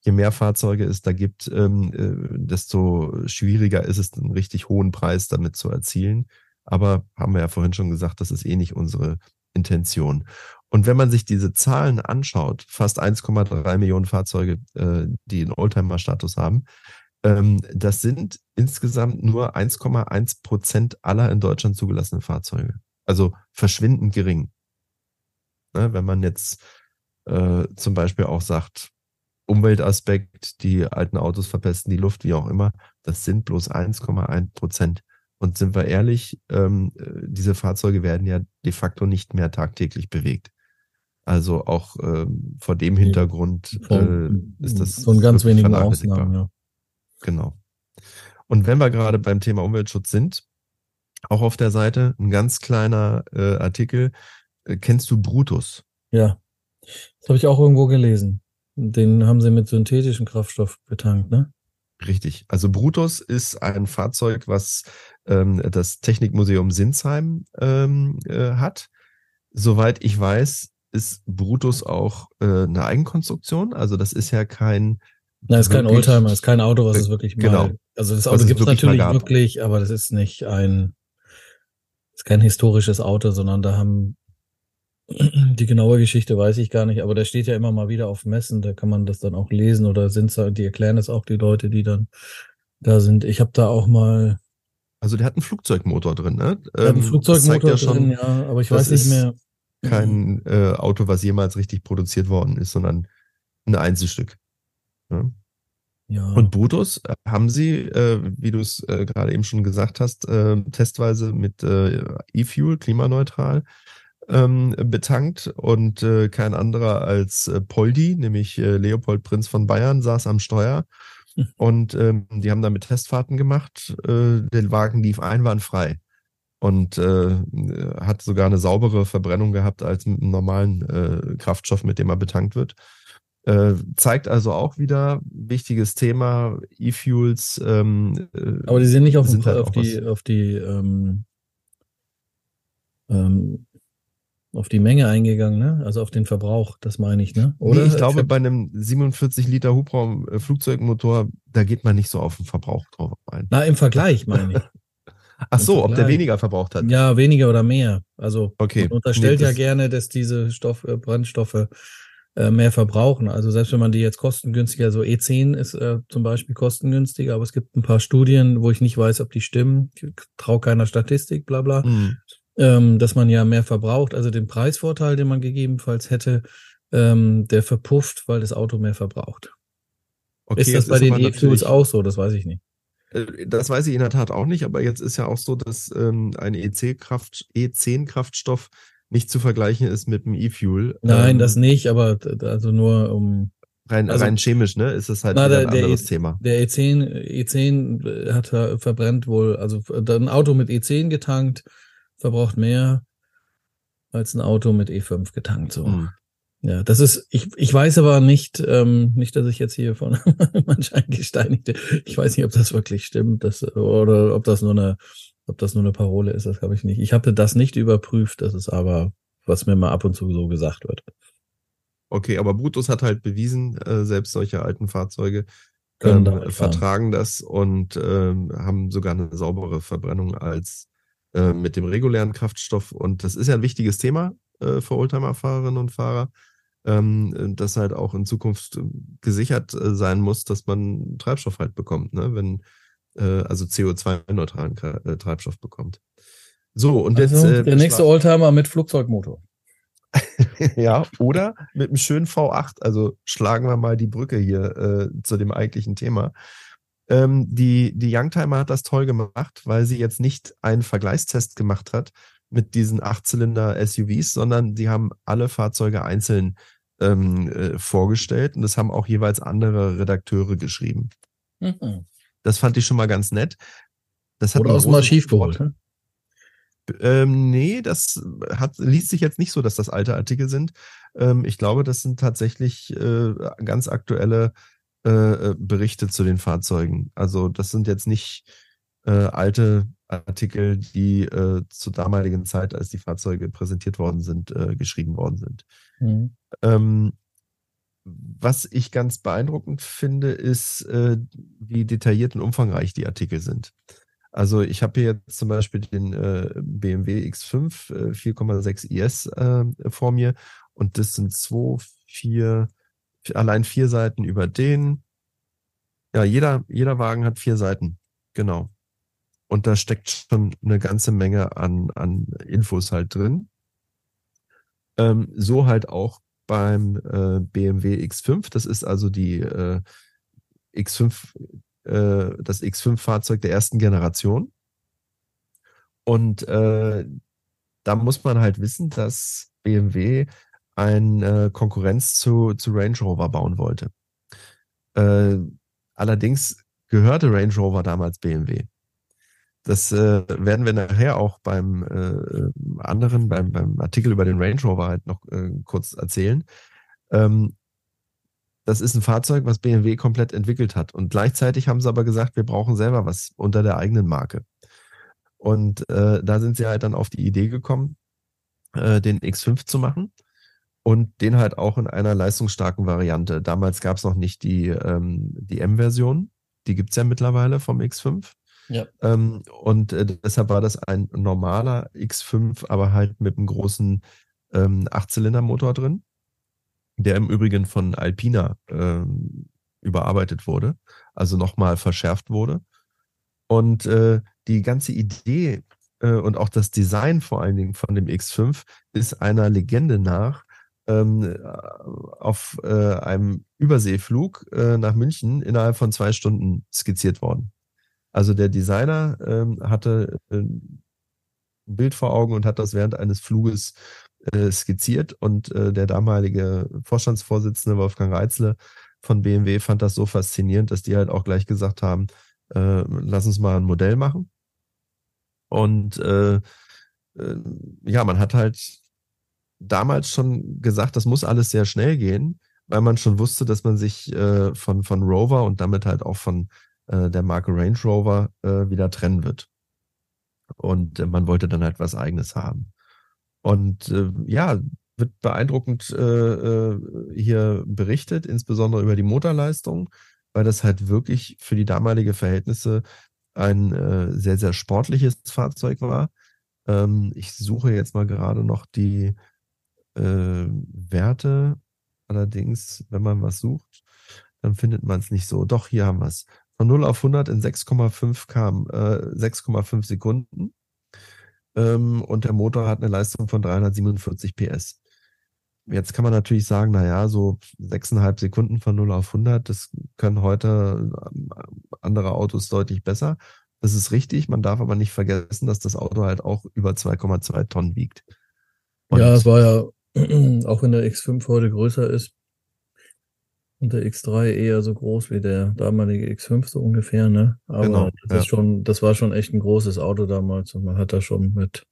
je mehr Fahrzeuge es da gibt, ähm, äh, desto schwieriger ist es, einen richtig hohen Preis damit zu erzielen. Aber haben wir ja vorhin schon gesagt, das ist eh nicht unsere Intention. Und wenn man sich diese Zahlen anschaut, fast 1,3 Millionen Fahrzeuge, die einen Oldtimer-Status haben, ähm, das sind insgesamt nur 1,1 Prozent aller in Deutschland zugelassenen Fahrzeuge. Also verschwindend gering. Ne, wenn man jetzt äh, zum Beispiel auch sagt, Umweltaspekt, die alten Autos verpesten die Luft, wie auch immer, das sind bloß 1,1 Prozent. Und sind wir ehrlich, ähm, diese Fahrzeuge werden ja de facto nicht mehr tagtäglich bewegt. Also auch ähm, vor dem Hintergrund äh, ist das so ein ganz wenigen Ausnahmen, ja. Genau. Und wenn wir gerade beim Thema Umweltschutz sind, auch auf der Seite ein ganz kleiner äh, Artikel. Äh, kennst du Brutus? Ja, das habe ich auch irgendwo gelesen. Den haben sie mit synthetischem Kraftstoff betankt, ne? Richtig. Also Brutus ist ein Fahrzeug, was ähm, das Technikmuseum Sinsheim ähm, äh, hat. Soweit ich weiß, ist Brutus auch äh, eine Eigenkonstruktion. Also das ist ja kein Nein, ist kein Oldtimer, ist kein Auto, was es wirklich genau. mal. Also das Auto gibt es natürlich wirklich, aber das ist nicht ein, ist kein historisches Auto, sondern da haben die genaue Geschichte weiß ich gar nicht, aber der steht ja immer mal wieder auf Messen, da kann man das dann auch lesen oder sind die erklären das auch die Leute, die dann da sind. Ich habe da auch mal. Also der hat einen Flugzeugmotor drin, ne? Der hat einen ähm, Flugzeugmotor ja schon, drin, ja, aber ich weiß nicht mehr. Kein äh, Auto, was jemals richtig produziert worden ist, sondern ein Einzelstück. Ja. ja. Und Brutus äh, haben sie, äh, wie du es äh, gerade eben schon gesagt hast, äh, testweise mit äh, E-Fuel, klimaneutral, ähm, betankt und äh, kein anderer als Poldi, nämlich Leopold Prinz von Bayern, saß am Steuer. Hm. Und ähm, die haben damit Testfahrten gemacht. der Wagen lief einwandfrei und äh, hat sogar eine saubere Verbrennung gehabt als mit einem normalen äh, Kraftstoff, mit dem er betankt wird. Äh, zeigt also auch wieder wichtiges Thema E-Fuels. Ähm, äh, Aber die sind nicht auf, sind halt auf die, auf die, ähm, ähm, auf die Menge eingegangen, ne? Also auf den Verbrauch, das meine ich, ne? Oder? Nee, ich glaube, bei einem 47 Liter Hubraum äh, Flugzeugmotor, da geht man nicht so auf den Verbrauch drauf ein. Na, im Vergleich meine ich. Ach so, ob der weniger verbraucht hat. Ja, weniger oder mehr. Also okay. man unterstellt nee, ja gerne, dass diese Stoff, äh, Brandstoffe äh, mehr verbrauchen. Also selbst wenn man die jetzt kostengünstiger, so E10 ist äh, zum Beispiel kostengünstiger, aber es gibt ein paar Studien, wo ich nicht weiß, ob die stimmen. Ich traue keiner Statistik, bla bla. Mhm. Ähm, dass man ja mehr verbraucht. Also den Preisvorteil, den man gegebenenfalls hätte, ähm, der verpufft, weil das Auto mehr verbraucht. Okay, ist das bei den E-Fuels auch so? Das weiß ich nicht. Äh, das weiß ich in der Tat auch nicht, aber jetzt ist ja auch so, dass ähm, ein EC-Kraft, E10-Kraftstoff nicht zu vergleichen ist mit dem E-Fuel. Nein, ähm, das nicht, aber also nur um. Rein, also, rein chemisch, ne? Ist das halt na, der, ein anderes e, Thema. Der E10, E10 hat verbrennt wohl, also ein Auto mit E10 getankt verbraucht mehr als ein Auto mit E5 getankt. So. Mhm. Ja, das ist, ich, ich weiß aber nicht, ähm, nicht, dass ich jetzt hier von manch eingesteinigte, ich weiß nicht, ob das wirklich stimmt, das, oder ob das nur eine ob das nur eine Parole ist, das glaube ich nicht. Ich habe das nicht überprüft, das ist aber, was mir mal ab und zu so gesagt wird. Okay, aber Brutus hat halt bewiesen, äh, selbst solche alten Fahrzeuge ähm, vertragen das und ähm, haben sogar eine saubere Verbrennung als äh, mit dem regulären Kraftstoff. Und das ist ja ein wichtiges Thema äh, für Oldtimer-Fahrerinnen und Fahrer, ähm, das halt auch in Zukunft gesichert äh, sein muss, dass man Treibstoff halt bekommt, ne? wenn äh, also CO2-neutralen äh, Treibstoff bekommt. So, und also jetzt. Äh, der nächste Oldtimer mit Flugzeugmotor. ja, oder mit einem schönen V8. Also schlagen wir mal die Brücke hier äh, zu dem eigentlichen Thema. Ähm, die, die Youngtimer hat das toll gemacht, weil sie jetzt nicht einen Vergleichstest gemacht hat mit diesen Achtzylinder-SUVs, sondern sie haben alle Fahrzeuge einzeln ähm, äh, vorgestellt und das haben auch jeweils andere Redakteure geschrieben. Mhm. Das fand ich schon mal ganz nett. Das hat Oder aus dem Archiv geholt. Ne? Ähm, nee, das hat, liest sich jetzt nicht so, dass das alte Artikel sind. Ähm, ich glaube, das sind tatsächlich äh, ganz aktuelle äh, äh, Berichte zu den Fahrzeugen. Also das sind jetzt nicht äh, alte Artikel, die äh, zur damaligen Zeit, als die Fahrzeuge präsentiert worden sind, äh, geschrieben worden sind. Mhm. Ähm, was ich ganz beeindruckend finde, ist, äh, wie detailliert und umfangreich die Artikel sind. Also ich habe hier jetzt zum Beispiel den äh, BMW X5 äh, 4,6 IS äh, vor mir und das sind zwei, vier, allein vier Seiten über den. Ja, jeder, jeder Wagen hat vier Seiten. Genau. Und da steckt schon eine ganze Menge an, an Infos halt drin. Ähm, so halt auch beim äh, BMW X5. Das ist also die äh, X5 äh, das X5-Fahrzeug der ersten Generation. Und äh, da muss man halt wissen, dass BMW eine Konkurrenz zu, zu Range Rover bauen wollte. Äh, allerdings gehörte Range Rover damals BMW. Das äh, werden wir nachher auch beim äh, anderen, beim, beim Artikel über den Range Rover halt noch äh, kurz erzählen. Ähm, das ist ein Fahrzeug, was BMW komplett entwickelt hat. Und gleichzeitig haben sie aber gesagt, wir brauchen selber was unter der eigenen Marke. Und äh, da sind sie halt dann auf die Idee gekommen, äh, den X5 zu machen und den halt auch in einer leistungsstarken Variante. Damals gab es noch nicht die, ähm, die M-Version, die gibt es ja mittlerweile vom X5. Ja. Ähm, und äh, deshalb war das ein normaler X5, aber halt mit einem großen ähm, Achtzylindermotor drin der im Übrigen von Alpina ähm, überarbeitet wurde, also nochmal verschärft wurde. Und äh, die ganze Idee äh, und auch das Design vor allen Dingen von dem X5 ist einer Legende nach ähm, auf äh, einem Überseeflug äh, nach München innerhalb von zwei Stunden skizziert worden. Also der Designer ähm, hatte äh, ein Bild vor Augen und hat das während eines Fluges äh, skizziert und äh, der damalige Vorstandsvorsitzende Wolfgang Reitzle von BMW fand das so faszinierend, dass die halt auch gleich gesagt haben, lass uns mal ein Modell machen. Und ja, man hat halt damals schon gesagt, das muss alles sehr schnell gehen, weil man schon wusste, dass man sich äh, von, von Rover und damit halt auch von äh, der Marke Range Rover äh, wieder trennen wird. Und äh, man wollte dann halt was eigenes haben. Und äh, ja, wird beeindruckend äh, äh, hier berichtet, insbesondere über die Motorleistung, weil das halt wirklich für die damalige Verhältnisse ein sehr, sehr sportliches Fahrzeug war. Ähm, ich suche jetzt mal gerade noch die äh, Werte. Allerdings, wenn man was sucht, dann findet man es nicht so. Doch, hier haben wir es. Von 0 auf 100 in 6,5 km, äh, 6,5 Sekunden ähm, und der Motor hat eine Leistung von 347 PS. Jetzt kann man natürlich sagen, na ja, so sechseinhalb Sekunden von 0 auf 100, das können heute ähm, andere Autos deutlich besser. Das ist richtig. Man darf aber nicht vergessen, dass das Auto halt auch über 2,2 Tonnen wiegt. Und ja, es war ja, auch wenn der X5 heute größer ist, und der X3 eher so groß wie der damalige X5 so ungefähr, ne? Aber genau, das ja. ist schon, das war schon echt ein großes Auto damals und man hat da schon mit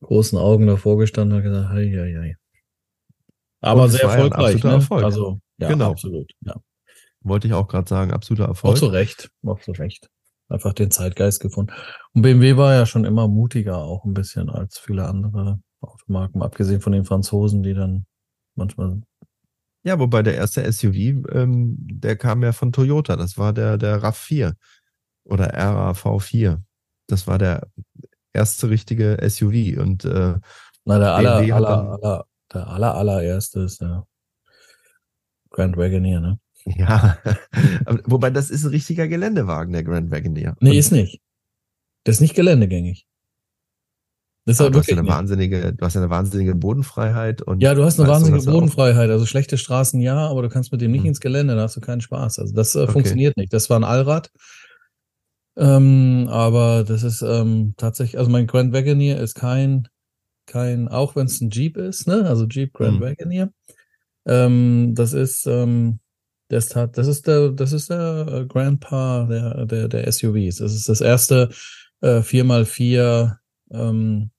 großen Augen davor gestanden und gesagt, hei, hei, hei. Aber sehr erfolgreich, ne? Erfolg. Also, ja, genau. absolut, ja. Wollte ich auch gerade sagen, absoluter Erfolg. Auch zu Recht, auch zu Recht. Einfach den Zeitgeist gefunden. Und BMW war ja schon immer mutiger auch ein bisschen als viele andere Automarken, abgesehen von den Franzosen, die dann manchmal Ja, wobei der erste SUV, ähm, der kam ja von Toyota. Das war der, der RAV4 oder RAV4. Das war der erste richtige SUV. Und äh, Na, der aller, aller, aller, der aller, allererste ist der Grand Wagoneer, ne? Ja, wobei das ist ein richtiger Geländewagen, der Grand Wagoneer. Nee, ist nicht. Das ist nicht geländegängig. Das ist du, hast eine wahnsinnige, du hast eine wahnsinnige Bodenfreiheit und. Ja, du hast eine wahnsinnige Bodenfreiheit. Also schlechte Straßen ja, aber du kannst mit dem nicht hm. ins Gelände, da hast du keinen Spaß. Also das äh, okay. funktioniert nicht. Das war ein Allrad. Ähm, aber das ist ähm, tatsächlich, also mein Grand Wagoneer ist kein, kein, auch wenn es ein Jeep ist, ne? Also Jeep Grand hm. Wagoneer. Ähm, das ist, ähm, das hat, das ist der, das ist der äh, Grandpa der, der, der SUVs. Das ist das erste äh, 4x4 ähm,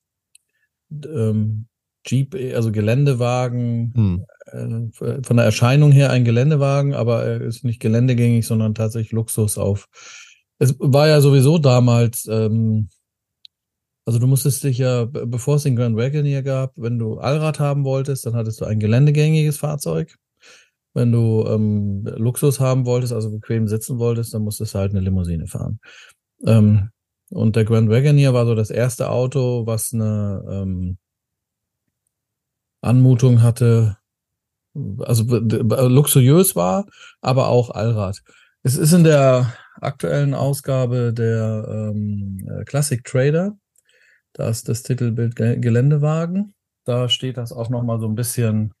ähm, Jeep, also Geländewagen, hm. äh, von der Erscheinung her ein Geländewagen, aber er ist nicht geländegängig, sondern tatsächlich Luxus auf. Es war ja sowieso damals, ähm, also du musstest dich ja, bevor es den Grand Wagoneer gab, wenn du Allrad haben wolltest, dann hattest du ein geländegängiges Fahrzeug. Wenn du ähm, Luxus haben wolltest, also bequem sitzen wolltest, dann musstest du halt eine Limousine fahren. Ähm, und der Grand Wagoneer war so das erste Auto, was eine ähm, Anmutung hatte, also luxuriös war, aber auch Allrad. Es ist in der aktuellen Ausgabe der ähm, Classic Trader, da ist das Titelbild Geländewagen. Da steht das auch nochmal so ein bisschen,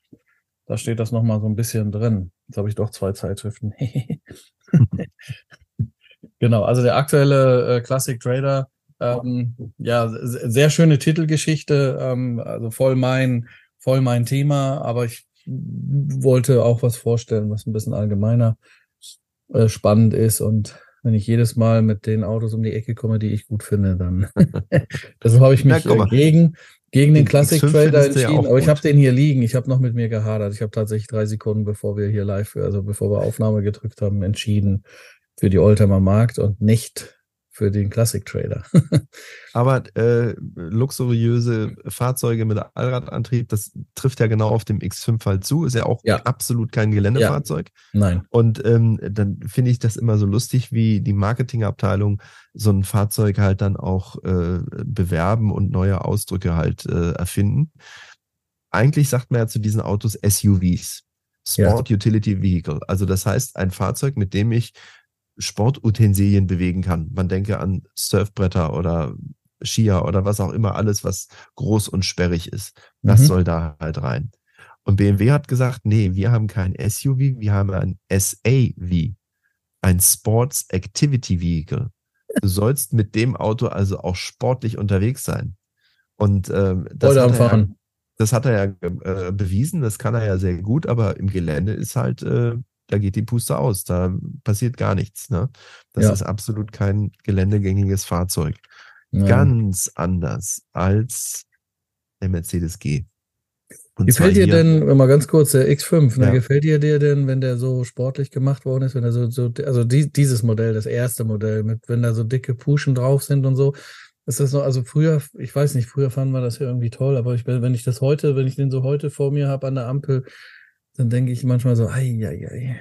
da steht das nochmal so ein bisschen drin. Jetzt habe ich doch zwei Zeitschriften. Genau, also der aktuelle äh, Classic Trader, ähm, ja, sehr schöne Titelgeschichte, ähm, also voll mein, voll mein Thema, aber ich wollte auch was vorstellen, was ein bisschen allgemeiner äh, spannend ist und wenn ich jedes Mal mit den Autos um die Ecke komme, die ich gut finde, dann deshalb habe ich mich ja, gegen gegen den Classic Trader entschieden, aber ich habe den hier liegen. Ich habe noch mit mir gehadert. Ich habe tatsächlich drei Sekunden, bevor wir hier live, also bevor wir Aufnahme gedrückt haben, entschieden, für die Oldtimer Markt und nicht für den Classic Trader. Aber äh, luxuriöse Fahrzeuge mit Allradantrieb, das trifft ja genau auf dem X5 halt zu. Ist ja auch ja. absolut kein Geländefahrzeug. Ja. Nein. Und ähm, dann finde ich das immer so lustig, wie die Marketingabteilung so ein Fahrzeug halt dann auch äh, bewerben und neue Ausdrücke halt äh, erfinden. Eigentlich sagt man ja zu diesen Autos SUVs. Sport ja. Utility Vehicle. Also das heißt ein Fahrzeug, mit dem ich Sportutensilien bewegen kann. Man denke an Surfbretter oder Skier oder was auch immer, alles, was groß und sperrig ist. Das mhm. soll da halt rein. Und BMW hat gesagt, nee, wir haben kein SUV, wir haben ein SAV, ein Sports Activity Vehicle. Du sollst mit dem Auto also auch sportlich unterwegs sein. Und ähm, das, hat er ja, das hat er ja äh, bewiesen, das kann er ja sehr gut, aber im Gelände ist halt äh, da geht die Puste aus, da passiert gar nichts. Ne? Das ja. ist absolut kein geländegängiges Fahrzeug. Ja. Ganz anders als der Mercedes G. Und gefällt dir denn, mal ganz kurz, der X5, ne, ja. gefällt dir dir denn, wenn der so sportlich gemacht worden ist, wenn er so, so also die, dieses Modell, das erste Modell, mit, wenn da so dicke Puschen drauf sind und so, ist das noch, also früher, ich weiß nicht, früher fanden wir das ja irgendwie toll, aber ich, wenn ich das heute, wenn ich den so heute vor mir habe an der Ampel, dann denke ich manchmal so, ei, ei, ei.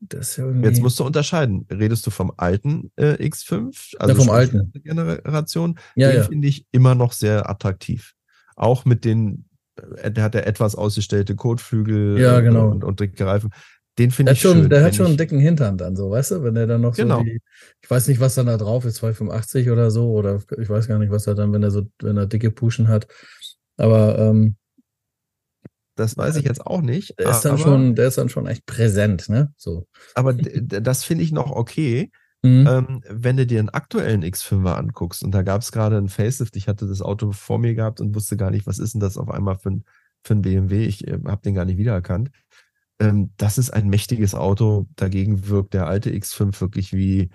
Das irgendwie... Jetzt musst du unterscheiden. Redest du vom alten äh, X5? Also ja, vom alten. Generation. Ja, den ja. finde ich immer noch sehr attraktiv. Auch mit den, äh, der hat ja etwas ausgestellte Kotflügel ja, genau. und, und dicke Reifen. Den finde ich schon, schön. Der hat schon einen dicken Hintern dann so, weißt du? Wenn der dann noch genau. so die, ich weiß nicht, was dann da drauf ist, 285 oder so, oder ich weiß gar nicht, was er dann, wenn er so, wenn er dicke Puschen hat. Aber ähm, das weiß ich jetzt auch nicht. Der ist dann, aber, schon, der ist dann schon echt präsent, ne? So. Aber das finde ich noch okay. Mhm. Ähm, wenn du dir einen aktuellen X5er anguckst und da gab es gerade einen Facelift, ich hatte das Auto vor mir gehabt und wusste gar nicht, was ist denn das auf einmal für ein, für ein BMW, ich äh, habe den gar nicht wiedererkannt. Ähm, das ist ein mächtiges Auto, dagegen wirkt der alte X5 wirklich wie,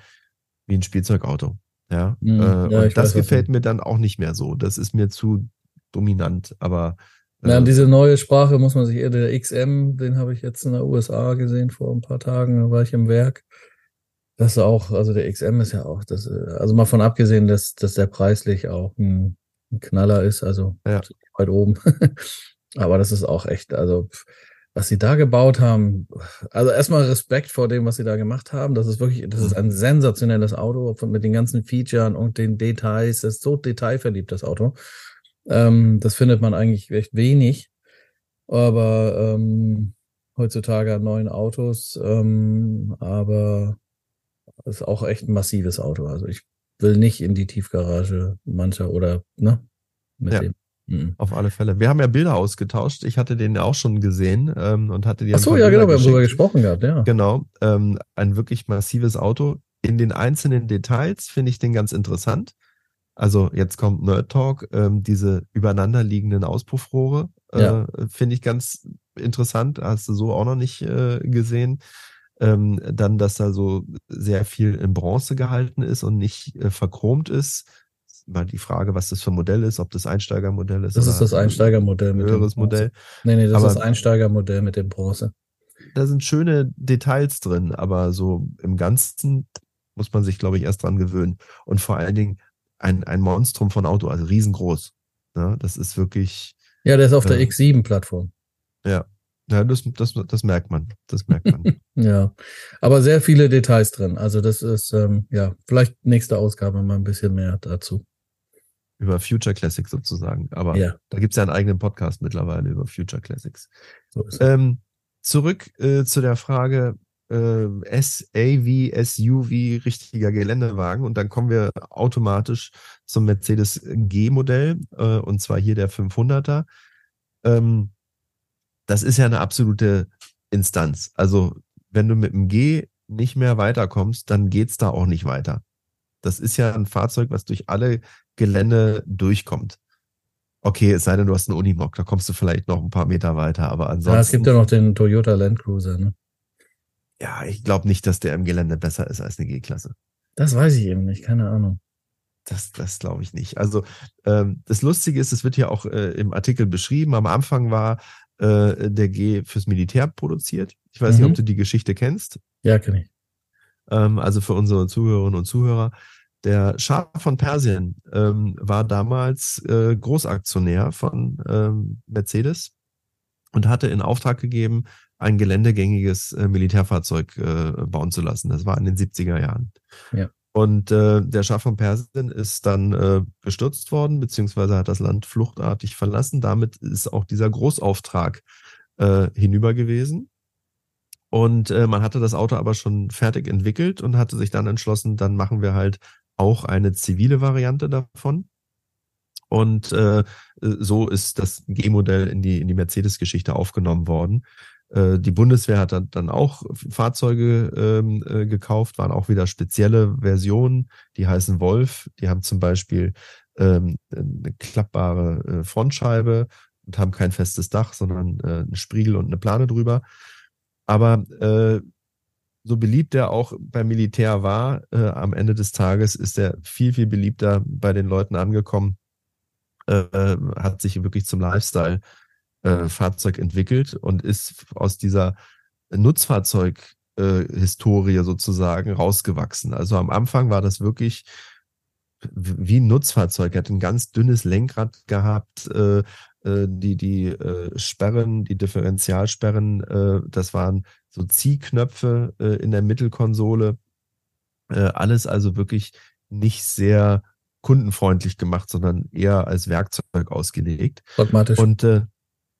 wie ein Spielzeugauto. Ja, mhm. äh, ja und das gefällt mir dann auch nicht mehr so. Das ist mir zu dominant, aber ja, diese neue Sprache muss man sich eher, der XM, den habe ich jetzt in der USA gesehen vor ein paar Tagen, da war ich im Werk. Das ist auch, also der XM ist ja auch, das, also mal von abgesehen, dass, dass der preislich auch ein, ein Knaller ist, also ja. weit oben. Aber das ist auch echt, also was sie da gebaut haben, also erstmal Respekt vor dem, was sie da gemacht haben. Das ist wirklich, das ist ein sensationelles Auto mit den ganzen Features und den Details. Das ist so detailverliebt, das Auto. Ähm, das findet man eigentlich recht wenig. Aber ähm, heutzutage neuen Autos, ähm, aber ist auch echt ein massives Auto. Also ich will nicht in die Tiefgarage mancher oder ne mit ja. dem. Mhm. Auf alle Fälle. Wir haben ja Bilder ausgetauscht. Ich hatte den ja auch schon gesehen ähm, und hatte die. Ach so, ja, genau, wir haben darüber gesprochen gehabt, ja. Genau. Ähm, ein wirklich massives Auto. In den einzelnen Details finde ich den ganz interessant. Also jetzt kommt Nerd Talk, ähm, diese übereinanderliegenden Auspuffrohre, äh, ja. finde ich ganz interessant. Hast du so auch noch nicht äh, gesehen. Ähm, dann, dass da so sehr viel in Bronze gehalten ist und nicht äh, verchromt ist mal die Frage, was das für ein Modell ist, ob das Einsteigermodell ist. Das ist das Einsteigermodell mit höheres dem Modell. Nee, nee, das aber ist das Einsteigermodell mit dem Bronze. Da sind schöne Details drin, aber so im Ganzen muss man sich, glaube ich, erst dran gewöhnen. Und vor allen Dingen ein, ein Monstrum von Auto, also riesengroß. Ja, das ist wirklich. Ja, der ist auf äh, der X7-Plattform. Ja. Ja, das, das, das merkt man. Das merkt man. ja, aber sehr viele Details drin. Also das ist, ähm, ja, vielleicht nächste Ausgabe mal ein bisschen mehr dazu über Future Classics sozusagen. Aber ja. da gibt es ja einen eigenen Podcast mittlerweile über Future Classics. So ähm, zurück äh, zu der Frage äh, SAV, SUV, richtiger Geländewagen. Und dann kommen wir automatisch zum Mercedes G-Modell, äh, und zwar hier der 500er. Ähm, das ist ja eine absolute Instanz. Also wenn du mit dem G nicht mehr weiterkommst, dann geht's da auch nicht weiter. Das ist ja ein Fahrzeug, was durch alle Gelände durchkommt. Okay, es sei denn, du hast einen Unimog, da kommst du vielleicht noch ein paar Meter weiter, aber ansonsten. Ja, es gibt ja noch den Toyota Land Cruiser, ne? Ja, ich glaube nicht, dass der im Gelände besser ist als eine G-Klasse. Das weiß ich eben nicht, keine Ahnung. Das, das glaube ich nicht. Also ähm, das Lustige ist, es wird ja auch äh, im Artikel beschrieben. Am Anfang war äh, der G fürs Militär produziert. Ich weiß mhm. nicht, ob du die Geschichte kennst. Ja, kenne ich. Ähm, also für unsere Zuhörerinnen und Zuhörer. Der Schah von Persien ähm, war damals äh, Großaktionär von ähm, Mercedes und hatte in Auftrag gegeben, ein geländegängiges äh, Militärfahrzeug äh, bauen zu lassen. Das war in den 70er Jahren. Ja. Und äh, der Schah von Persien ist dann äh, gestürzt worden, beziehungsweise hat das Land fluchtartig verlassen. Damit ist auch dieser Großauftrag hinüber gewesen. Und man hatte das Auto aber schon fertig entwickelt und hatte sich dann entschlossen, dann machen wir halt auch eine zivile Variante davon. Und äh, so ist das G-Modell in die, in die Mercedes-Geschichte aufgenommen worden. Äh, die Bundeswehr hat dann, auch Fahrzeuge ähm, äh, gekauft, waren auch wieder spezielle Versionen, die heißen Wolf. Die haben zum Beispiel ähm, eine klappbare äh, Frontscheibe und haben kein festes Dach, sondern äh, einen Spiegel und eine Plane drüber. Aber äh, so beliebt er auch beim Militär war, äh, am Ende des Tages ist er viel, viel beliebter bei den Leuten angekommen, äh, hat sich wirklich zum Lifestyle-Fahrzeug äh, entwickelt und ist aus dieser Nutzfahrzeug-Historie sozusagen rausgewachsen. Also am Anfang war das wirklich wie ein Nutzfahrzeug. Er hat ein ganz dünnes Lenkrad gehabt, äh, äh, die, die äh, Sperren, die Differentialsperren, äh, das waren so Ziehknöpfe äh, in der Mittelkonsole. Alles also wirklich nicht sehr kundenfreundlich gemacht, sondern eher als Werkzeug ausgelegt. Pragmatisch. Und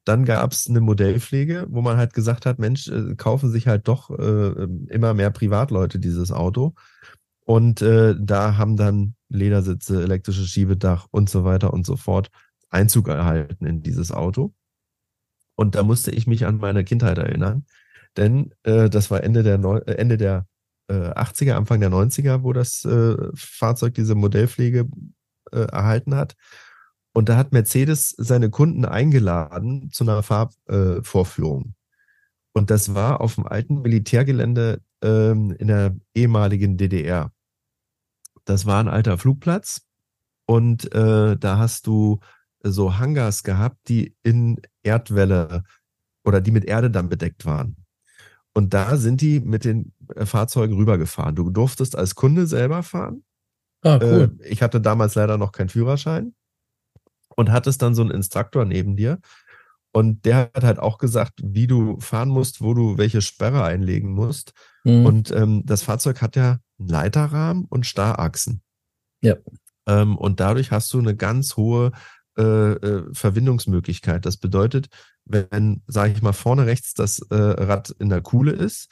dann gab es eine Modellpflege, wo man halt gesagt hat, Mensch, äh, kaufen sich halt doch äh, immer mehr Privatleute dieses Auto. Und äh, da haben dann Ledersitze, elektrisches Schiebedach und so weiter und so fort Einzug erhalten in dieses Auto. Und da musste ich mich an meine Kindheit erinnern, denn äh, das war Ende der, Neu äh, Ende der äh, 80er, Anfang der 90er, wo das äh, Fahrzeug diese Modellpflege äh, erhalten hat. Und da hat Mercedes seine Kunden eingeladen zu einer Fahrvorführung. Und das war auf dem alten Militärgelände ähm, in der ehemaligen DDR. Das war ein alter Flugplatz und äh, da hast du so Hangars gehabt, die in Erdwelle oder die mit Erde dann bedeckt waren. Und da sind die mit den äh, Fahrzeugen rübergefahren. Du durftest als Kunde selber fahren. Ah, cool. Äh, ich hatte damals leider noch keinen Führerschein und hattest dann so einen Instruktor neben dir. Und der hat halt auch gesagt, wie du fahren musst, wo du welche Sperre einlegen musst. Mhm. Und ähm, das Fahrzeug hat ja einen Leiterrahmen und Starrachsen. Ja. Ähm, und dadurch hast du eine ganz hohe äh, äh, Verwindungsmöglichkeit. Das bedeutet, wenn, sage ich mal, vorne rechts das äh, Rad in der Kuhle ist,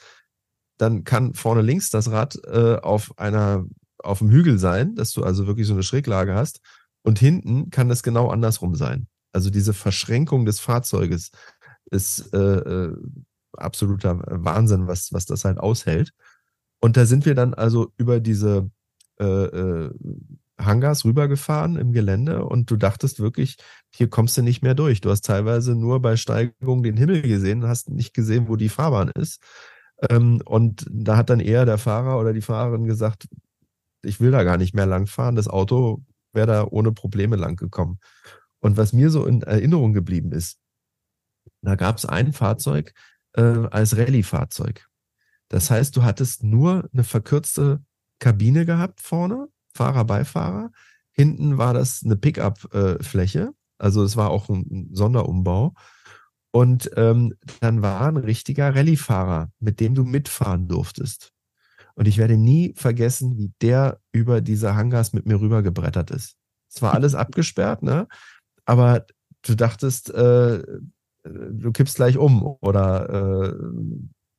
dann kann vorne links das Rad äh, auf einer auf dem Hügel sein, dass du also wirklich so eine Schräglage hast. Und hinten kann das genau andersrum sein. Also diese Verschränkung des Fahrzeuges ist äh, äh, absoluter Wahnsinn, was, was das halt aushält. Und da sind wir dann also über diese äh, äh, Hangars rübergefahren im Gelände und du dachtest wirklich, hier kommst du nicht mehr durch. Du hast teilweise nur bei Steigung den Himmel gesehen hast nicht gesehen, wo die Fahrbahn ist. Ähm, und da hat dann eher der Fahrer oder die Fahrerin gesagt, ich will da gar nicht mehr lang fahren. Das Auto wäre da ohne Probleme lang gekommen. Und was mir so in Erinnerung geblieben ist, da gab es ein Fahrzeug äh, als Rallye-Fahrzeug. Das heißt, du hattest nur eine verkürzte Kabine gehabt vorne Fahrer, Beifahrer. Hinten war das eine Pickup-Fläche, also es war auch ein Sonderumbau. Und ähm, dann war ein richtiger Rallye-Fahrer, mit dem du mitfahren durftest. Und ich werde nie vergessen, wie der über diese Hangars mit mir rübergebrettert ist. Es war alles abgesperrt, ne? Aber du dachtest, äh, du kippst gleich um oder äh,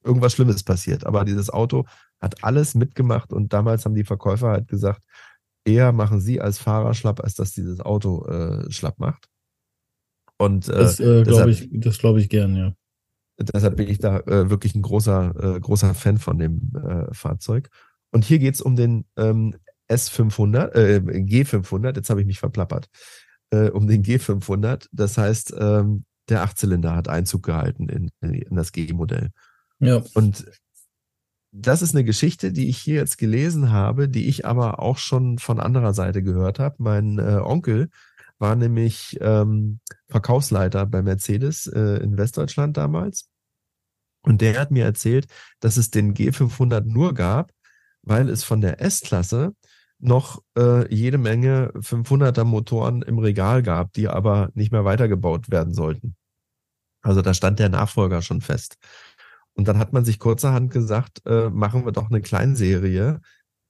irgendwas Schlimmes passiert. Aber dieses Auto hat alles mitgemacht und damals haben die Verkäufer halt gesagt, eher machen sie als Fahrer schlapp, als dass dieses Auto äh, schlapp macht. Und äh, das äh, glaube ich, das glaube ich gern, ja. Deshalb bin ich da äh, wirklich ein großer, äh, großer Fan von dem äh, Fahrzeug. Und hier geht es um den ähm, S500, äh, G500, jetzt habe ich mich verplappert, äh, um den G500. Das heißt, ähm, der Achtzylinder hat Einzug gehalten in, in das G-Modell. Ja. Und das ist eine Geschichte, die ich hier jetzt gelesen habe, die ich aber auch schon von anderer Seite gehört habe. Mein äh, Onkel war nämlich ähm, Verkaufsleiter bei Mercedes äh, in Westdeutschland damals. Und der hat mir erzählt, dass es den G500 nur gab, weil es von der S-Klasse noch äh, jede Menge 500er Motoren im Regal gab, die aber nicht mehr weitergebaut werden sollten. Also da stand der Nachfolger schon fest. Und dann hat man sich kurzerhand gesagt, äh, machen wir doch eine Kleinserie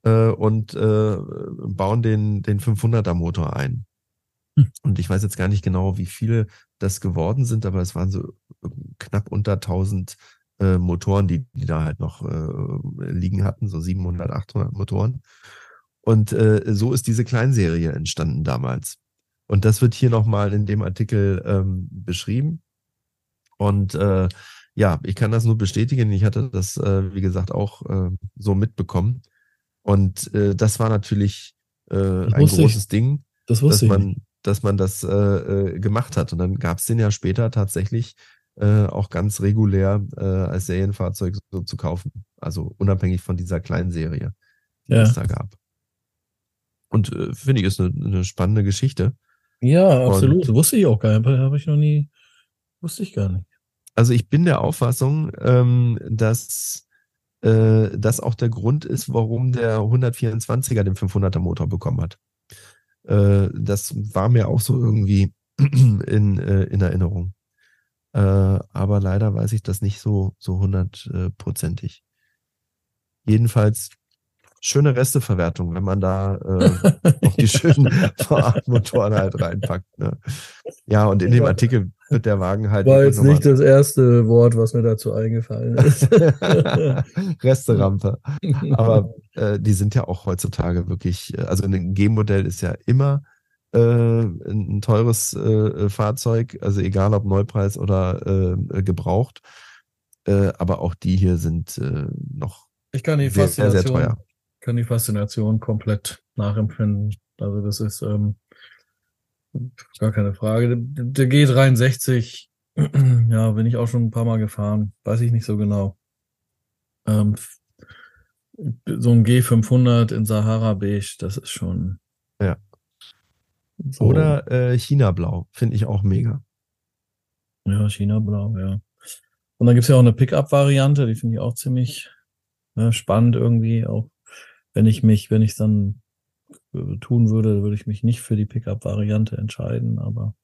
äh, und äh, bauen den, den 500er Motor ein. Und ich weiß jetzt gar nicht genau, wie viele das geworden sind, aber es waren so äh, knapp unter 1000 äh, Motoren, die, die da halt noch äh, liegen hatten, so 700, 800 Motoren. Und äh, so ist diese Kleinserie entstanden damals. Und das wird hier nochmal in dem Artikel ähm, beschrieben. Und äh, ja, ich kann das nur bestätigen. Ich hatte das, äh, wie gesagt, auch äh, so mitbekommen. Und äh, das war natürlich äh, ein großes ich. Ding, das dass man, dass man das äh, äh, gemacht hat. Und dann gab es den ja später tatsächlich äh, auch ganz regulär äh, als Serienfahrzeug so zu kaufen. Also unabhängig von dieser kleinen Serie, die ja. es da gab. Und äh, finde ich, ist eine, eine spannende Geschichte. Ja, absolut. Und, wusste ich auch gar nicht. Habe ich noch nie, wusste ich gar nicht also ich bin der Auffassung, ähm, dass äh, das auch der Grund ist, warum der 124er den 500er Motor bekommen hat. Äh, das war mir auch so irgendwie in, äh, in Erinnerung. Äh, aber leider weiß ich das nicht so so hundertprozentig. Jedenfalls schöne Resteverwertung, wenn man da äh, noch die schönen V8-Motoren halt reinpackt. Ne? Ja, und in dem Artikel wird der Wagen halt. War jetzt nicht das erste Wort, was mir dazu eingefallen ist. Resterampe. Aber äh, die sind ja auch heutzutage wirklich, äh, also ein G-Modell ist ja immer äh, ein teures äh, Fahrzeug, also egal ob Neupreis oder äh, gebraucht. Äh, aber auch die hier sind noch ich kann die sehr, sehr, sehr teuer. kann die Faszination komplett nachempfinden. Also das ist ähm, Gar keine Frage. Der G63, ja, bin ich auch schon ein paar Mal gefahren. Weiß ich nicht so genau. Ähm, so ein G500 in Sahara Beige, das ist schon. Ja. So. Oder äh, China Blau, finde ich auch mega. Ja, China Blau, ja. Und dann gibt's ja auch eine Pickup-Variante, die finde ich auch ziemlich ja, spannend irgendwie, auch wenn ich mich, wenn ich dann tun würde, würde ich mich nicht für die Pickup-Variante entscheiden, aber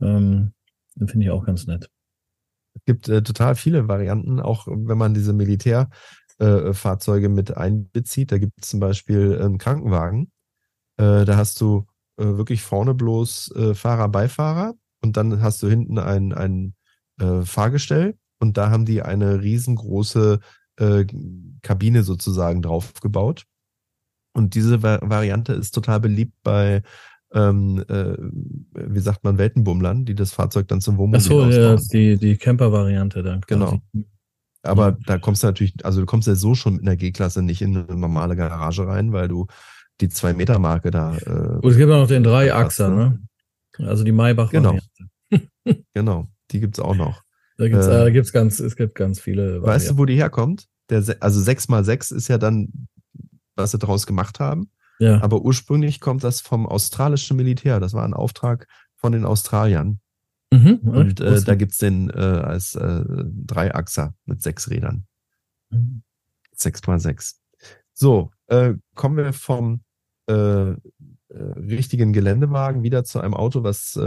ähm, finde ich auch ganz nett. Es gibt äh, total viele Varianten, auch wenn man diese Militärfahrzeuge äh, mit einbezieht. Da gibt es zum Beispiel einen Krankenwagen. Äh, da hast du äh, wirklich vorne bloß äh, Fahrer, Beifahrer und dann hast du hinten ein, ein äh, Fahrgestell und da haben die eine riesengroße Kabine sozusagen draufgebaut. Und diese Variante ist total beliebt bei ähm, äh, wie sagt man, Weltenbummlern, die das Fahrzeug dann zum Wohnmobil Ach so, ja, die, die Camper-Variante dann. Quasi. Genau. Aber ja. da kommst du natürlich, also du kommst ja so schon mit einer G-Klasse nicht in eine normale Garage rein, weil du die 2-Meter-Marke da. Äh, Und es gibt auch noch den Dreiachser, ne? Also die Maybach-Variante. Genau. genau, die gibt's auch noch. Da gibt's, äh, äh, gibt's ganz, es gibt ganz viele. Weißt du, wo die herkommt? Der, also 6x6 ist ja dann, was sie daraus gemacht haben. Ja. Aber ursprünglich kommt das vom australischen Militär. Das war ein Auftrag von den Australiern. Mhm, und äh, da gibt's den äh, als äh, Dreiachser mit sechs Rädern. Mhm. Sechs mal sechs. So, äh, kommen wir vom äh, äh, richtigen Geländewagen wieder zu einem Auto, was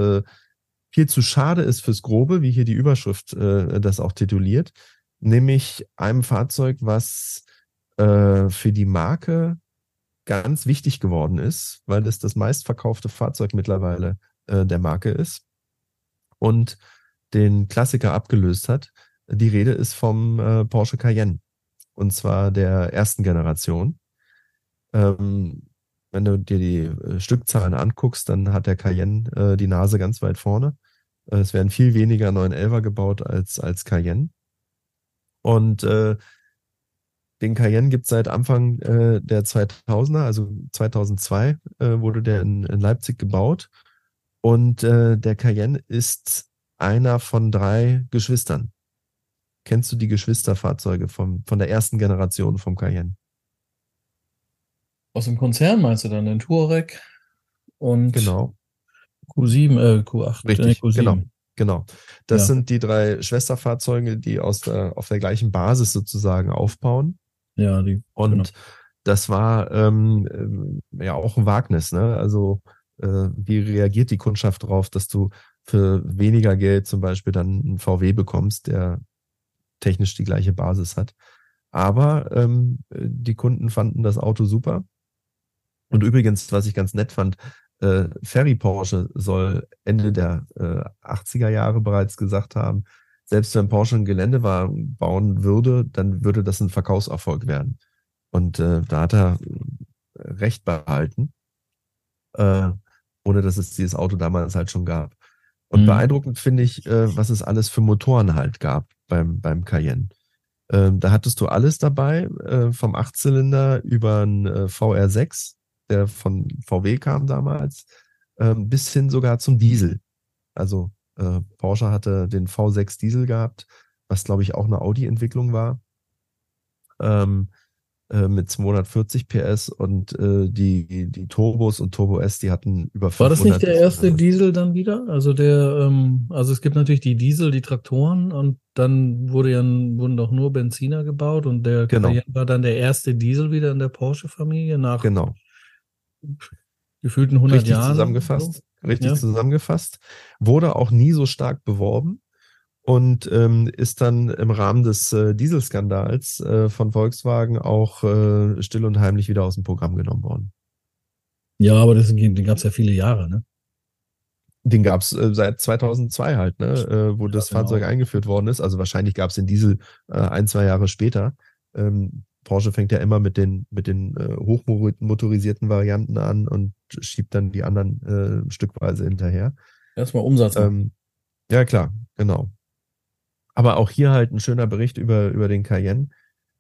viel zu schade ist fürs Grobe, wie hier die Überschrift das auch tituliert, nämlich einem Fahrzeug, was äh, für die Marke ganz wichtig geworden ist, weil es das meistverkaufte Fahrzeug mittlerweile äh, der Marke ist und den Klassiker abgelöst hat. Die Rede ist vom äh, Porsche Cayenne und zwar der ersten Generation. Ähm, wenn du dir die äh, Stückzahlen anguckst, dann hat der Cayenne äh, die Nase ganz weit vorne. Äh, es werden viel weniger 911er gebaut als, als Cayenne. Und äh, den Cayenne gibt es seit Anfang äh, der 2000er, also 2002 äh, wurde der in, in, Leipzig gebaut. Und äh, der Cayenne ist einer von drei Geschwistern. Kennst du die Geschwisterfahrzeuge vom, von der ersten Generation vom Cayenne? Aus dem Konzern meinst du dann den Touareg und genau. Q7, äh, Q8. Richtig, Q7. genau. Genau. Das ja. sind die drei Schwesterfahrzeuge, die aus der, auf der gleichen Basis sozusagen aufbauen. Ja, die. Und genau. das war ähm, äh, ja auch ein Wagnis, ne? Also äh, wie reagiert die Kundschaft darauf, dass du für weniger Geld zum Beispiel dann einen VW bekommst, der technisch die gleiche Basis hat. Aber ähm, die Kunden fanden das Auto super. Und übrigens, was ich ganz nett fand, äh, Ferry Porsche soll Ende der äh, 80er Jahre bereits gesagt haben, selbst wenn Porsche ein Geländewagen bauen würde, dann würde das ein Verkaufserfolg werden. Und äh, da hat er äh, recht behalten, äh, ohne dass es dieses Auto damals halt schon gab. Und mhm. beeindruckend finde ich, äh, was es alles für Motoren halt gab beim, beim Cayenne. Ähm, da hattest du alles dabei, äh, vom Achtzylinder über ein äh, VR6, der von VW kam damals, äh, bis hin sogar zum Diesel. Also äh, Porsche hatte den V6 Diesel gehabt, was glaube ich auch eine Audi-Entwicklung war. Ähm, äh, mit 240 PS und äh, die, die Turbos und Turbo S, die hatten über 500. War das nicht der erste Diesel dann wieder? Also der, ähm, also es gibt natürlich die Diesel, die Traktoren und dann wurde ja, wurden doch nur Benziner gebaut und der genau. war dann der erste Diesel wieder in der Porsche-Familie nach genau. gefühlten 100 Richtig Jahren. Zusammengefasst. Richtig ja. zusammengefasst. Wurde auch nie so stark beworben und ähm, ist dann im Rahmen des äh, Dieselskandals äh, von Volkswagen auch äh, still und heimlich wieder aus dem Programm genommen worden. Ja, aber das, den gab es ja viele Jahre, ne? Den gab es äh, seit 2002 halt, ne, äh, wo ja, das genau. Fahrzeug eingeführt worden ist. Also wahrscheinlich gab es den Diesel äh, ein, zwei Jahre später. Ähm, Porsche fängt ja immer mit den, mit den äh, hochmotorisierten Varianten an und schiebt dann die anderen äh, stückweise hinterher. Erstmal Umsatz. Ähm, ja, klar, genau. Aber auch hier halt ein schöner Bericht über, über den Cayenne.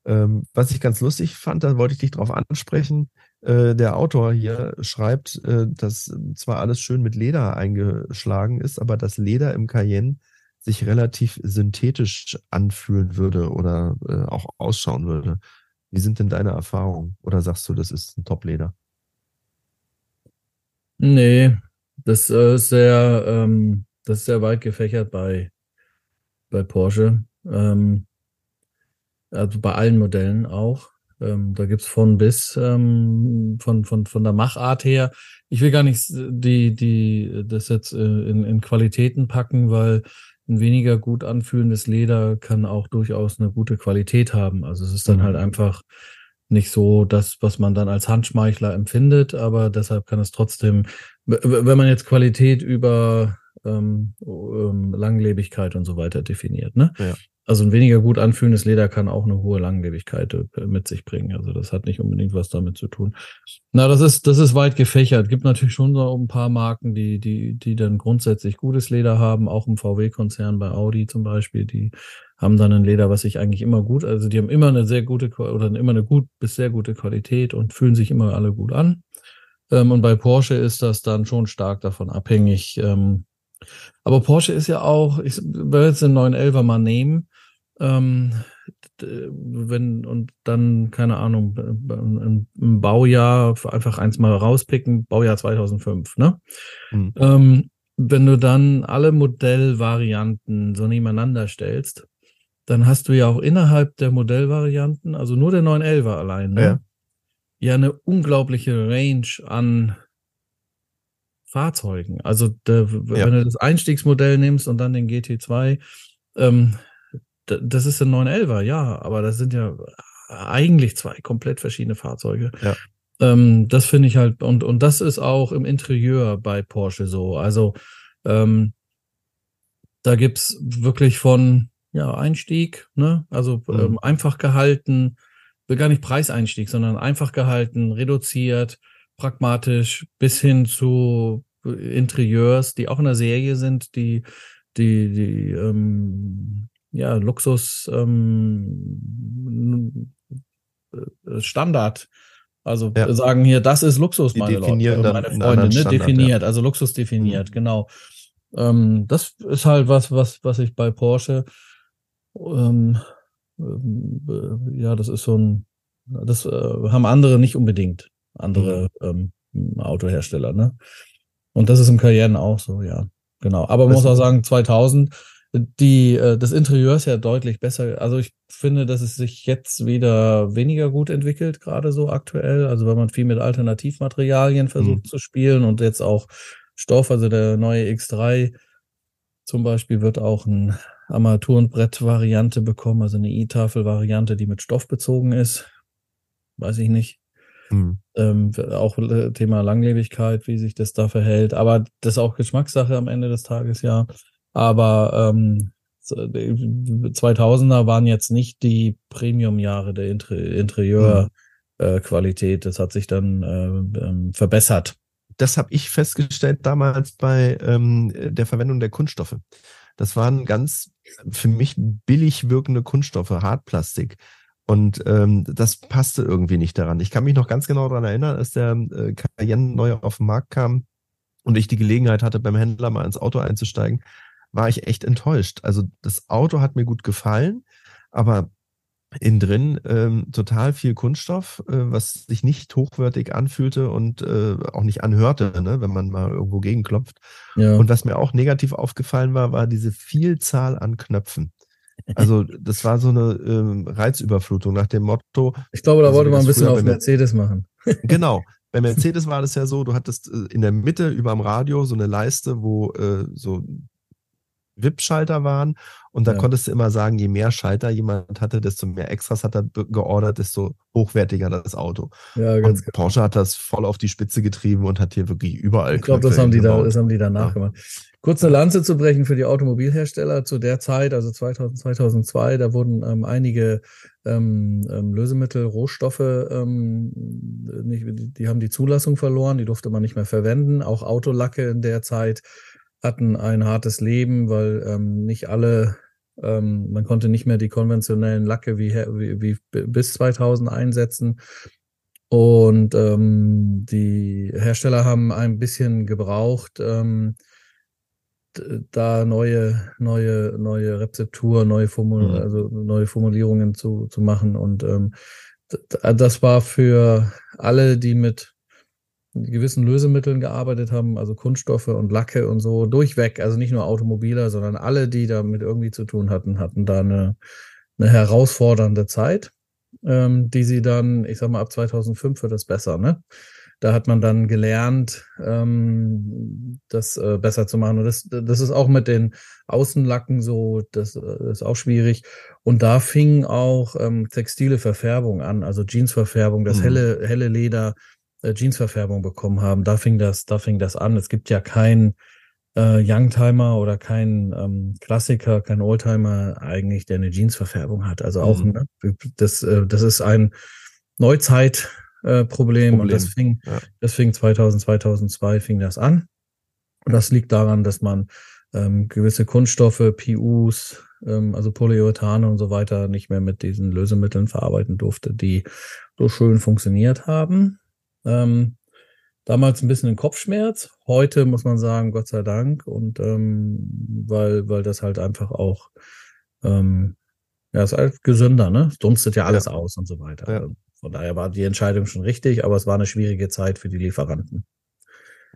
Ähm, was ich ganz lustig fand, da wollte ich dich drauf ansprechen. Äh, der Autor hier schreibt, äh, dass zwar alles schön mit Leder eingeschlagen ist, aber das Leder im Cayenne sich relativ synthetisch anfühlen würde oder äh, auch ausschauen würde. Wie sind denn deine Erfahrungen? Oder sagst du, das ist ein Top-Leder? Nee, das äh, ist sehr, ähm, das ist sehr weit gefächert bei, bei Porsche. Ähm, also bei allen Modellen auch. ähm, da gibt's von bis ähm, von, von, von der Machart her. Ich will gar nicht die, die, das jetzt äh, in, in Qualitäten packen, weil ein weniger gut anfühlendes Leder kann auch durchaus eine gute Qualität haben. Also es ist dann halt mhm. einfach nicht so das, was man dann als Handschmeichler empfindet, aber deshalb kann es trotzdem, wenn man jetzt Qualität über ähm, ähm, Langlebigkeit und so weiter definiert, ne? Ja. Also ein weniger gut anfühlendes Leder kann auch eine hohe Langlebigkeit äh, mit sich bringen. Also das hat nicht unbedingt was damit zu tun. Na, das ist, das ist weit gefächert. Gibt natürlich schon so ein paar Marken, die, die, die dann grundsätzlich gutes Leder haben, auch im VW-Konzern bei Audi zum Beispiel, die haben dann ein Leder, was sich eigentlich immer gut, also die haben immer eine sehr gute oder immer eine gut bis sehr gute Qualität und fühlen sich immer alle gut an. Ähm, und bei Porsche ist das dann schon stark davon abhängig. Ähm, aber Porsche ist ja auch, ich will jetzt den 911er mal nehmen, ähm, wenn und dann, keine Ahnung, im Baujahr einfach eins mal rauspicken, Baujahr 2005, ne? Mhm. Ähm, wenn du dann alle Modellvarianten so nebeneinander stellst, dann hast du ja auch innerhalb der Modellvarianten, also nur der 911er allein, ne? ja. ja eine unglaubliche Range an Fahrzeugen. Also der, ja. wenn du das Einstiegsmodell nimmst und dann den GT2, ähm, das ist ein 911er, ja, aber das sind ja eigentlich zwei komplett verschiedene Fahrzeuge. Ja. Ähm, das finde ich halt, und, und das ist auch im Interieur bei Porsche so. Also ähm, da gibt's wirklich von ja, Einstieg, ne? Also mhm. ähm, einfach gehalten, will gar nicht Preiseinstieg, sondern einfach gehalten, reduziert, pragmatisch, bis hin zu Interieurs, die auch in der Serie sind, die, die, die ähm, ja, Luxus ähm, äh, Standard. Also ja. sagen hier, das ist Luxus, meine Leute, meine Freunde, ne? Standard, definiert, ja. also Luxus definiert, mhm. genau. Ähm, das ist halt was, was, was ich bei Porsche, ähm, äh, ja, das ist so ein, das äh, haben andere nicht unbedingt, andere mhm. ähm, Autohersteller, ne? Und das ist im Cayenne auch so, ja, genau. Aber man muss auch sagen, 2000 die, äh, das Interieur ist ja deutlich besser. Also ich finde, dass es sich jetzt wieder weniger gut entwickelt, gerade so aktuell. Also wenn man viel mit Alternativmaterialien versucht mhm. zu spielen und jetzt auch Stoff, also der neue X3 zum Beispiel wird auch ein Armaturenbrett-Variante bekommen, also eine E-Tafel-Variante, die mit Stoff bezogen ist. Weiß ich nicht. Mhm. Ähm, auch Thema Langlebigkeit, wie sich das da verhält. Aber das ist auch Geschmackssache am Ende des Tages, ja. Aber ähm, 2000er waren jetzt nicht die Premium-Jahre der Inter Interieurqualität. Mhm. Äh, das hat sich dann äh, ähm, verbessert. Das habe ich festgestellt damals bei ähm, der Verwendung der Kunststoffe. Das waren ganz für mich billig wirkende Kunststoffe, Hartplastik. Und ähm, das passte irgendwie nicht daran. Ich kann mich noch ganz genau daran erinnern, als der äh, Cayenne neu auf den Markt kam und ich die Gelegenheit hatte, beim Händler mal ins Auto einzusteigen war ich echt enttäuscht. Also das Auto hat mir gut gefallen, aber innen drin ähm, total viel Kunststoff, äh, was sich nicht hochwertig anfühlte und äh, auch nicht anhörte, ne, wenn man mal irgendwo gegenklopft. Ja. Und was mir auch negativ aufgefallen war, war diese Vielzahl an Knöpfen. Also das war so eine ähm, Reizüberflutung nach dem Motto. Ich glaube, da also wollte man ein bisschen auf Mercedes machen. genau. Bei Mercedes war das ja so, du hattest äh, in der Mitte über dem Radio so eine Leiste, wo äh, so VIP-Schalter waren. Und da ja. konntest du immer sagen, je mehr Schalter jemand hatte, desto mehr Extras hat er geordert, desto hochwertiger das Auto. Ja, ganz und genau. Porsche hat das voll auf die Spitze getrieben und hat hier wirklich überall. Ich glaube, das haben die da, das haben die danach ja. gemacht. Kurz eine Lanze zu brechen für die Automobilhersteller zu der Zeit, also 2000, 2002, da wurden ähm, einige ähm, ähm, Lösemittel, Rohstoffe, ähm, nicht, die haben die Zulassung verloren, die durfte man nicht mehr verwenden. Auch Autolacke in der Zeit hatten ein hartes Leben, weil ähm, nicht alle, ähm, man konnte nicht mehr die konventionellen Lacke wie, wie, wie bis 2000 einsetzen. Und ähm, die Hersteller haben ein bisschen gebraucht, ähm, da neue, neue, neue Rezeptur, neue, Formul mhm. also neue Formulierungen zu, zu machen. Und ähm, das war für alle, die mit gewissen Lösemitteln gearbeitet haben, also Kunststoffe und Lacke und so, durchweg, also nicht nur Automobiler, sondern alle, die damit irgendwie zu tun hatten, hatten da eine, eine herausfordernde Zeit. ähm, die sie dann, ich sag mal, ab 2005 wird es besser, ne? Da hat man dann gelernt, ähm, das äh, besser zu machen. Und das, das ist auch mit den Außenlacken so, das äh, ist auch schwierig. Und da fing auch ähm, textile Verfärbung an, also Jeansverfärbung, das mhm. helle, helle Leder, äh, Jeansverfärbung bekommen haben. Da fing das, da fing das an. Es gibt ja kein äh, Youngtimer oder kein ähm, Klassiker, kein Oldtimer eigentlich, der eine Jeansverfärbung hat. Also auch, mhm. ne, das, äh, das ist ein Neuzeit, äh, Problem. Und das fing, ja. das fing 2000, 2002 fing das an. Und das liegt daran, dass man ähm, gewisse Kunststoffe, PUs, ähm, also Polyurethane und so weiter nicht mehr mit diesen Lösemitteln verarbeiten durfte, die so schön funktioniert haben. Ähm, damals ein bisschen ein Kopfschmerz. Heute muss man sagen, Gott sei Dank. Und ähm, weil, weil das halt einfach auch ähm, ja, ist halt gesünder, ne? Es dunstet ja alles ja. aus und so weiter. Ja. Von daher war die Entscheidung schon richtig, aber es war eine schwierige Zeit für die Lieferanten.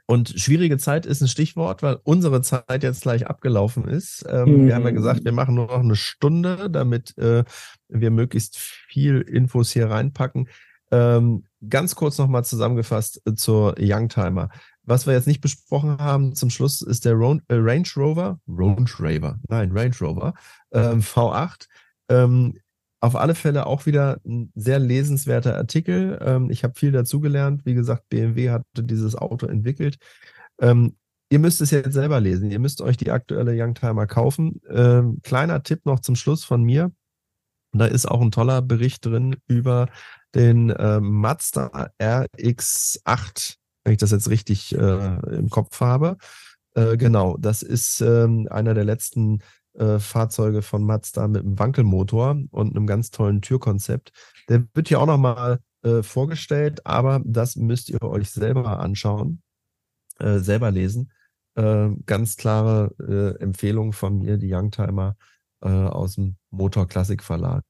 Und schwierige Zeit ist ein Stichwort, weil unsere Zeit jetzt gleich abgelaufen ist. Ähm, mhm. Wir haben ja gesagt, wir machen nur noch eine Stunde, damit äh, wir möglichst viel Infos hier reinpacken. Ähm, ganz kurz nochmal zusammengefasst äh, zur Youngtimer. Was wir jetzt nicht besprochen haben zum Schluss ist der Ron, äh, Range Rover, Range Rover, nein, Range Rover ähm, V8. Ähm, auf alle Fälle auch wieder ein sehr lesenswerter Artikel. Ähm, ich habe viel dazugelernt. Wie gesagt, BMW hatte dieses Auto entwickelt. Ähm, ihr müsst es jetzt selber lesen. Ihr müsst euch die aktuelle Youngtimer kaufen. Ähm, kleiner Tipp noch zum Schluss von mir. Da ist auch ein toller Bericht drin über den äh, Mazda RX8, wenn ich das jetzt richtig äh, im Kopf habe. Äh, genau, das ist ähm, einer der letzten äh, Fahrzeuge von Mazda mit einem Wankelmotor und einem ganz tollen Türkonzept. Der wird hier auch nochmal äh, vorgestellt, aber das müsst ihr euch selber anschauen, äh, selber lesen. Äh, ganz klare äh, Empfehlung von mir, die Youngtimer äh, aus dem Motor Classic Verlag.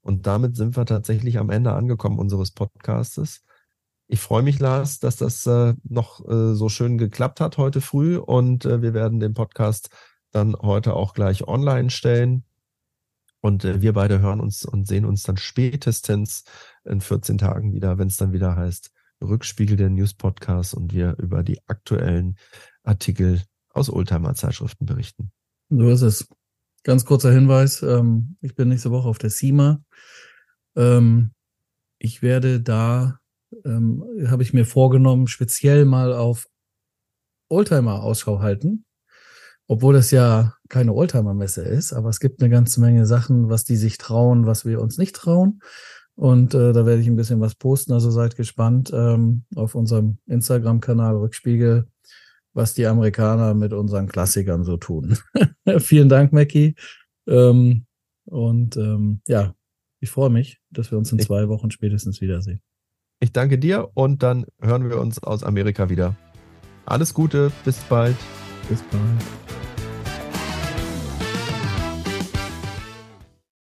Und damit sind wir tatsächlich am Ende angekommen unseres Podcastes. Ich freue mich, Lars, dass das äh, noch äh, so schön geklappt hat heute früh und äh, wir werden den Podcast dann heute auch gleich online stellen. Und äh, wir beide hören uns und sehen uns dann spätestens in 14 Tagen wieder, wenn es dann wieder heißt Rückspiegel der News Podcast und wir über die aktuellen Artikel aus Oldtimer Zeitschriften berichten. So ist es. Ganz kurzer Hinweis. Ähm, ich bin nächste Woche auf der CIMA. Ähm, ich werde da, ähm, habe ich mir vorgenommen, speziell mal auf Oldtimer Ausschau halten obwohl das ja keine Oldtimer-Messe ist, aber es gibt eine ganze Menge Sachen, was die sich trauen, was wir uns nicht trauen. Und äh, da werde ich ein bisschen was posten, also seid gespannt ähm, auf unserem Instagram-Kanal Rückspiegel, was die Amerikaner mit unseren Klassikern so tun. Vielen Dank, Mackie. Ähm, und ähm, ja, ich freue mich, dass wir uns in zwei Wochen spätestens wiedersehen. Ich danke dir und dann hören wir uns aus Amerika wieder. Alles Gute, bis bald. Bis bald.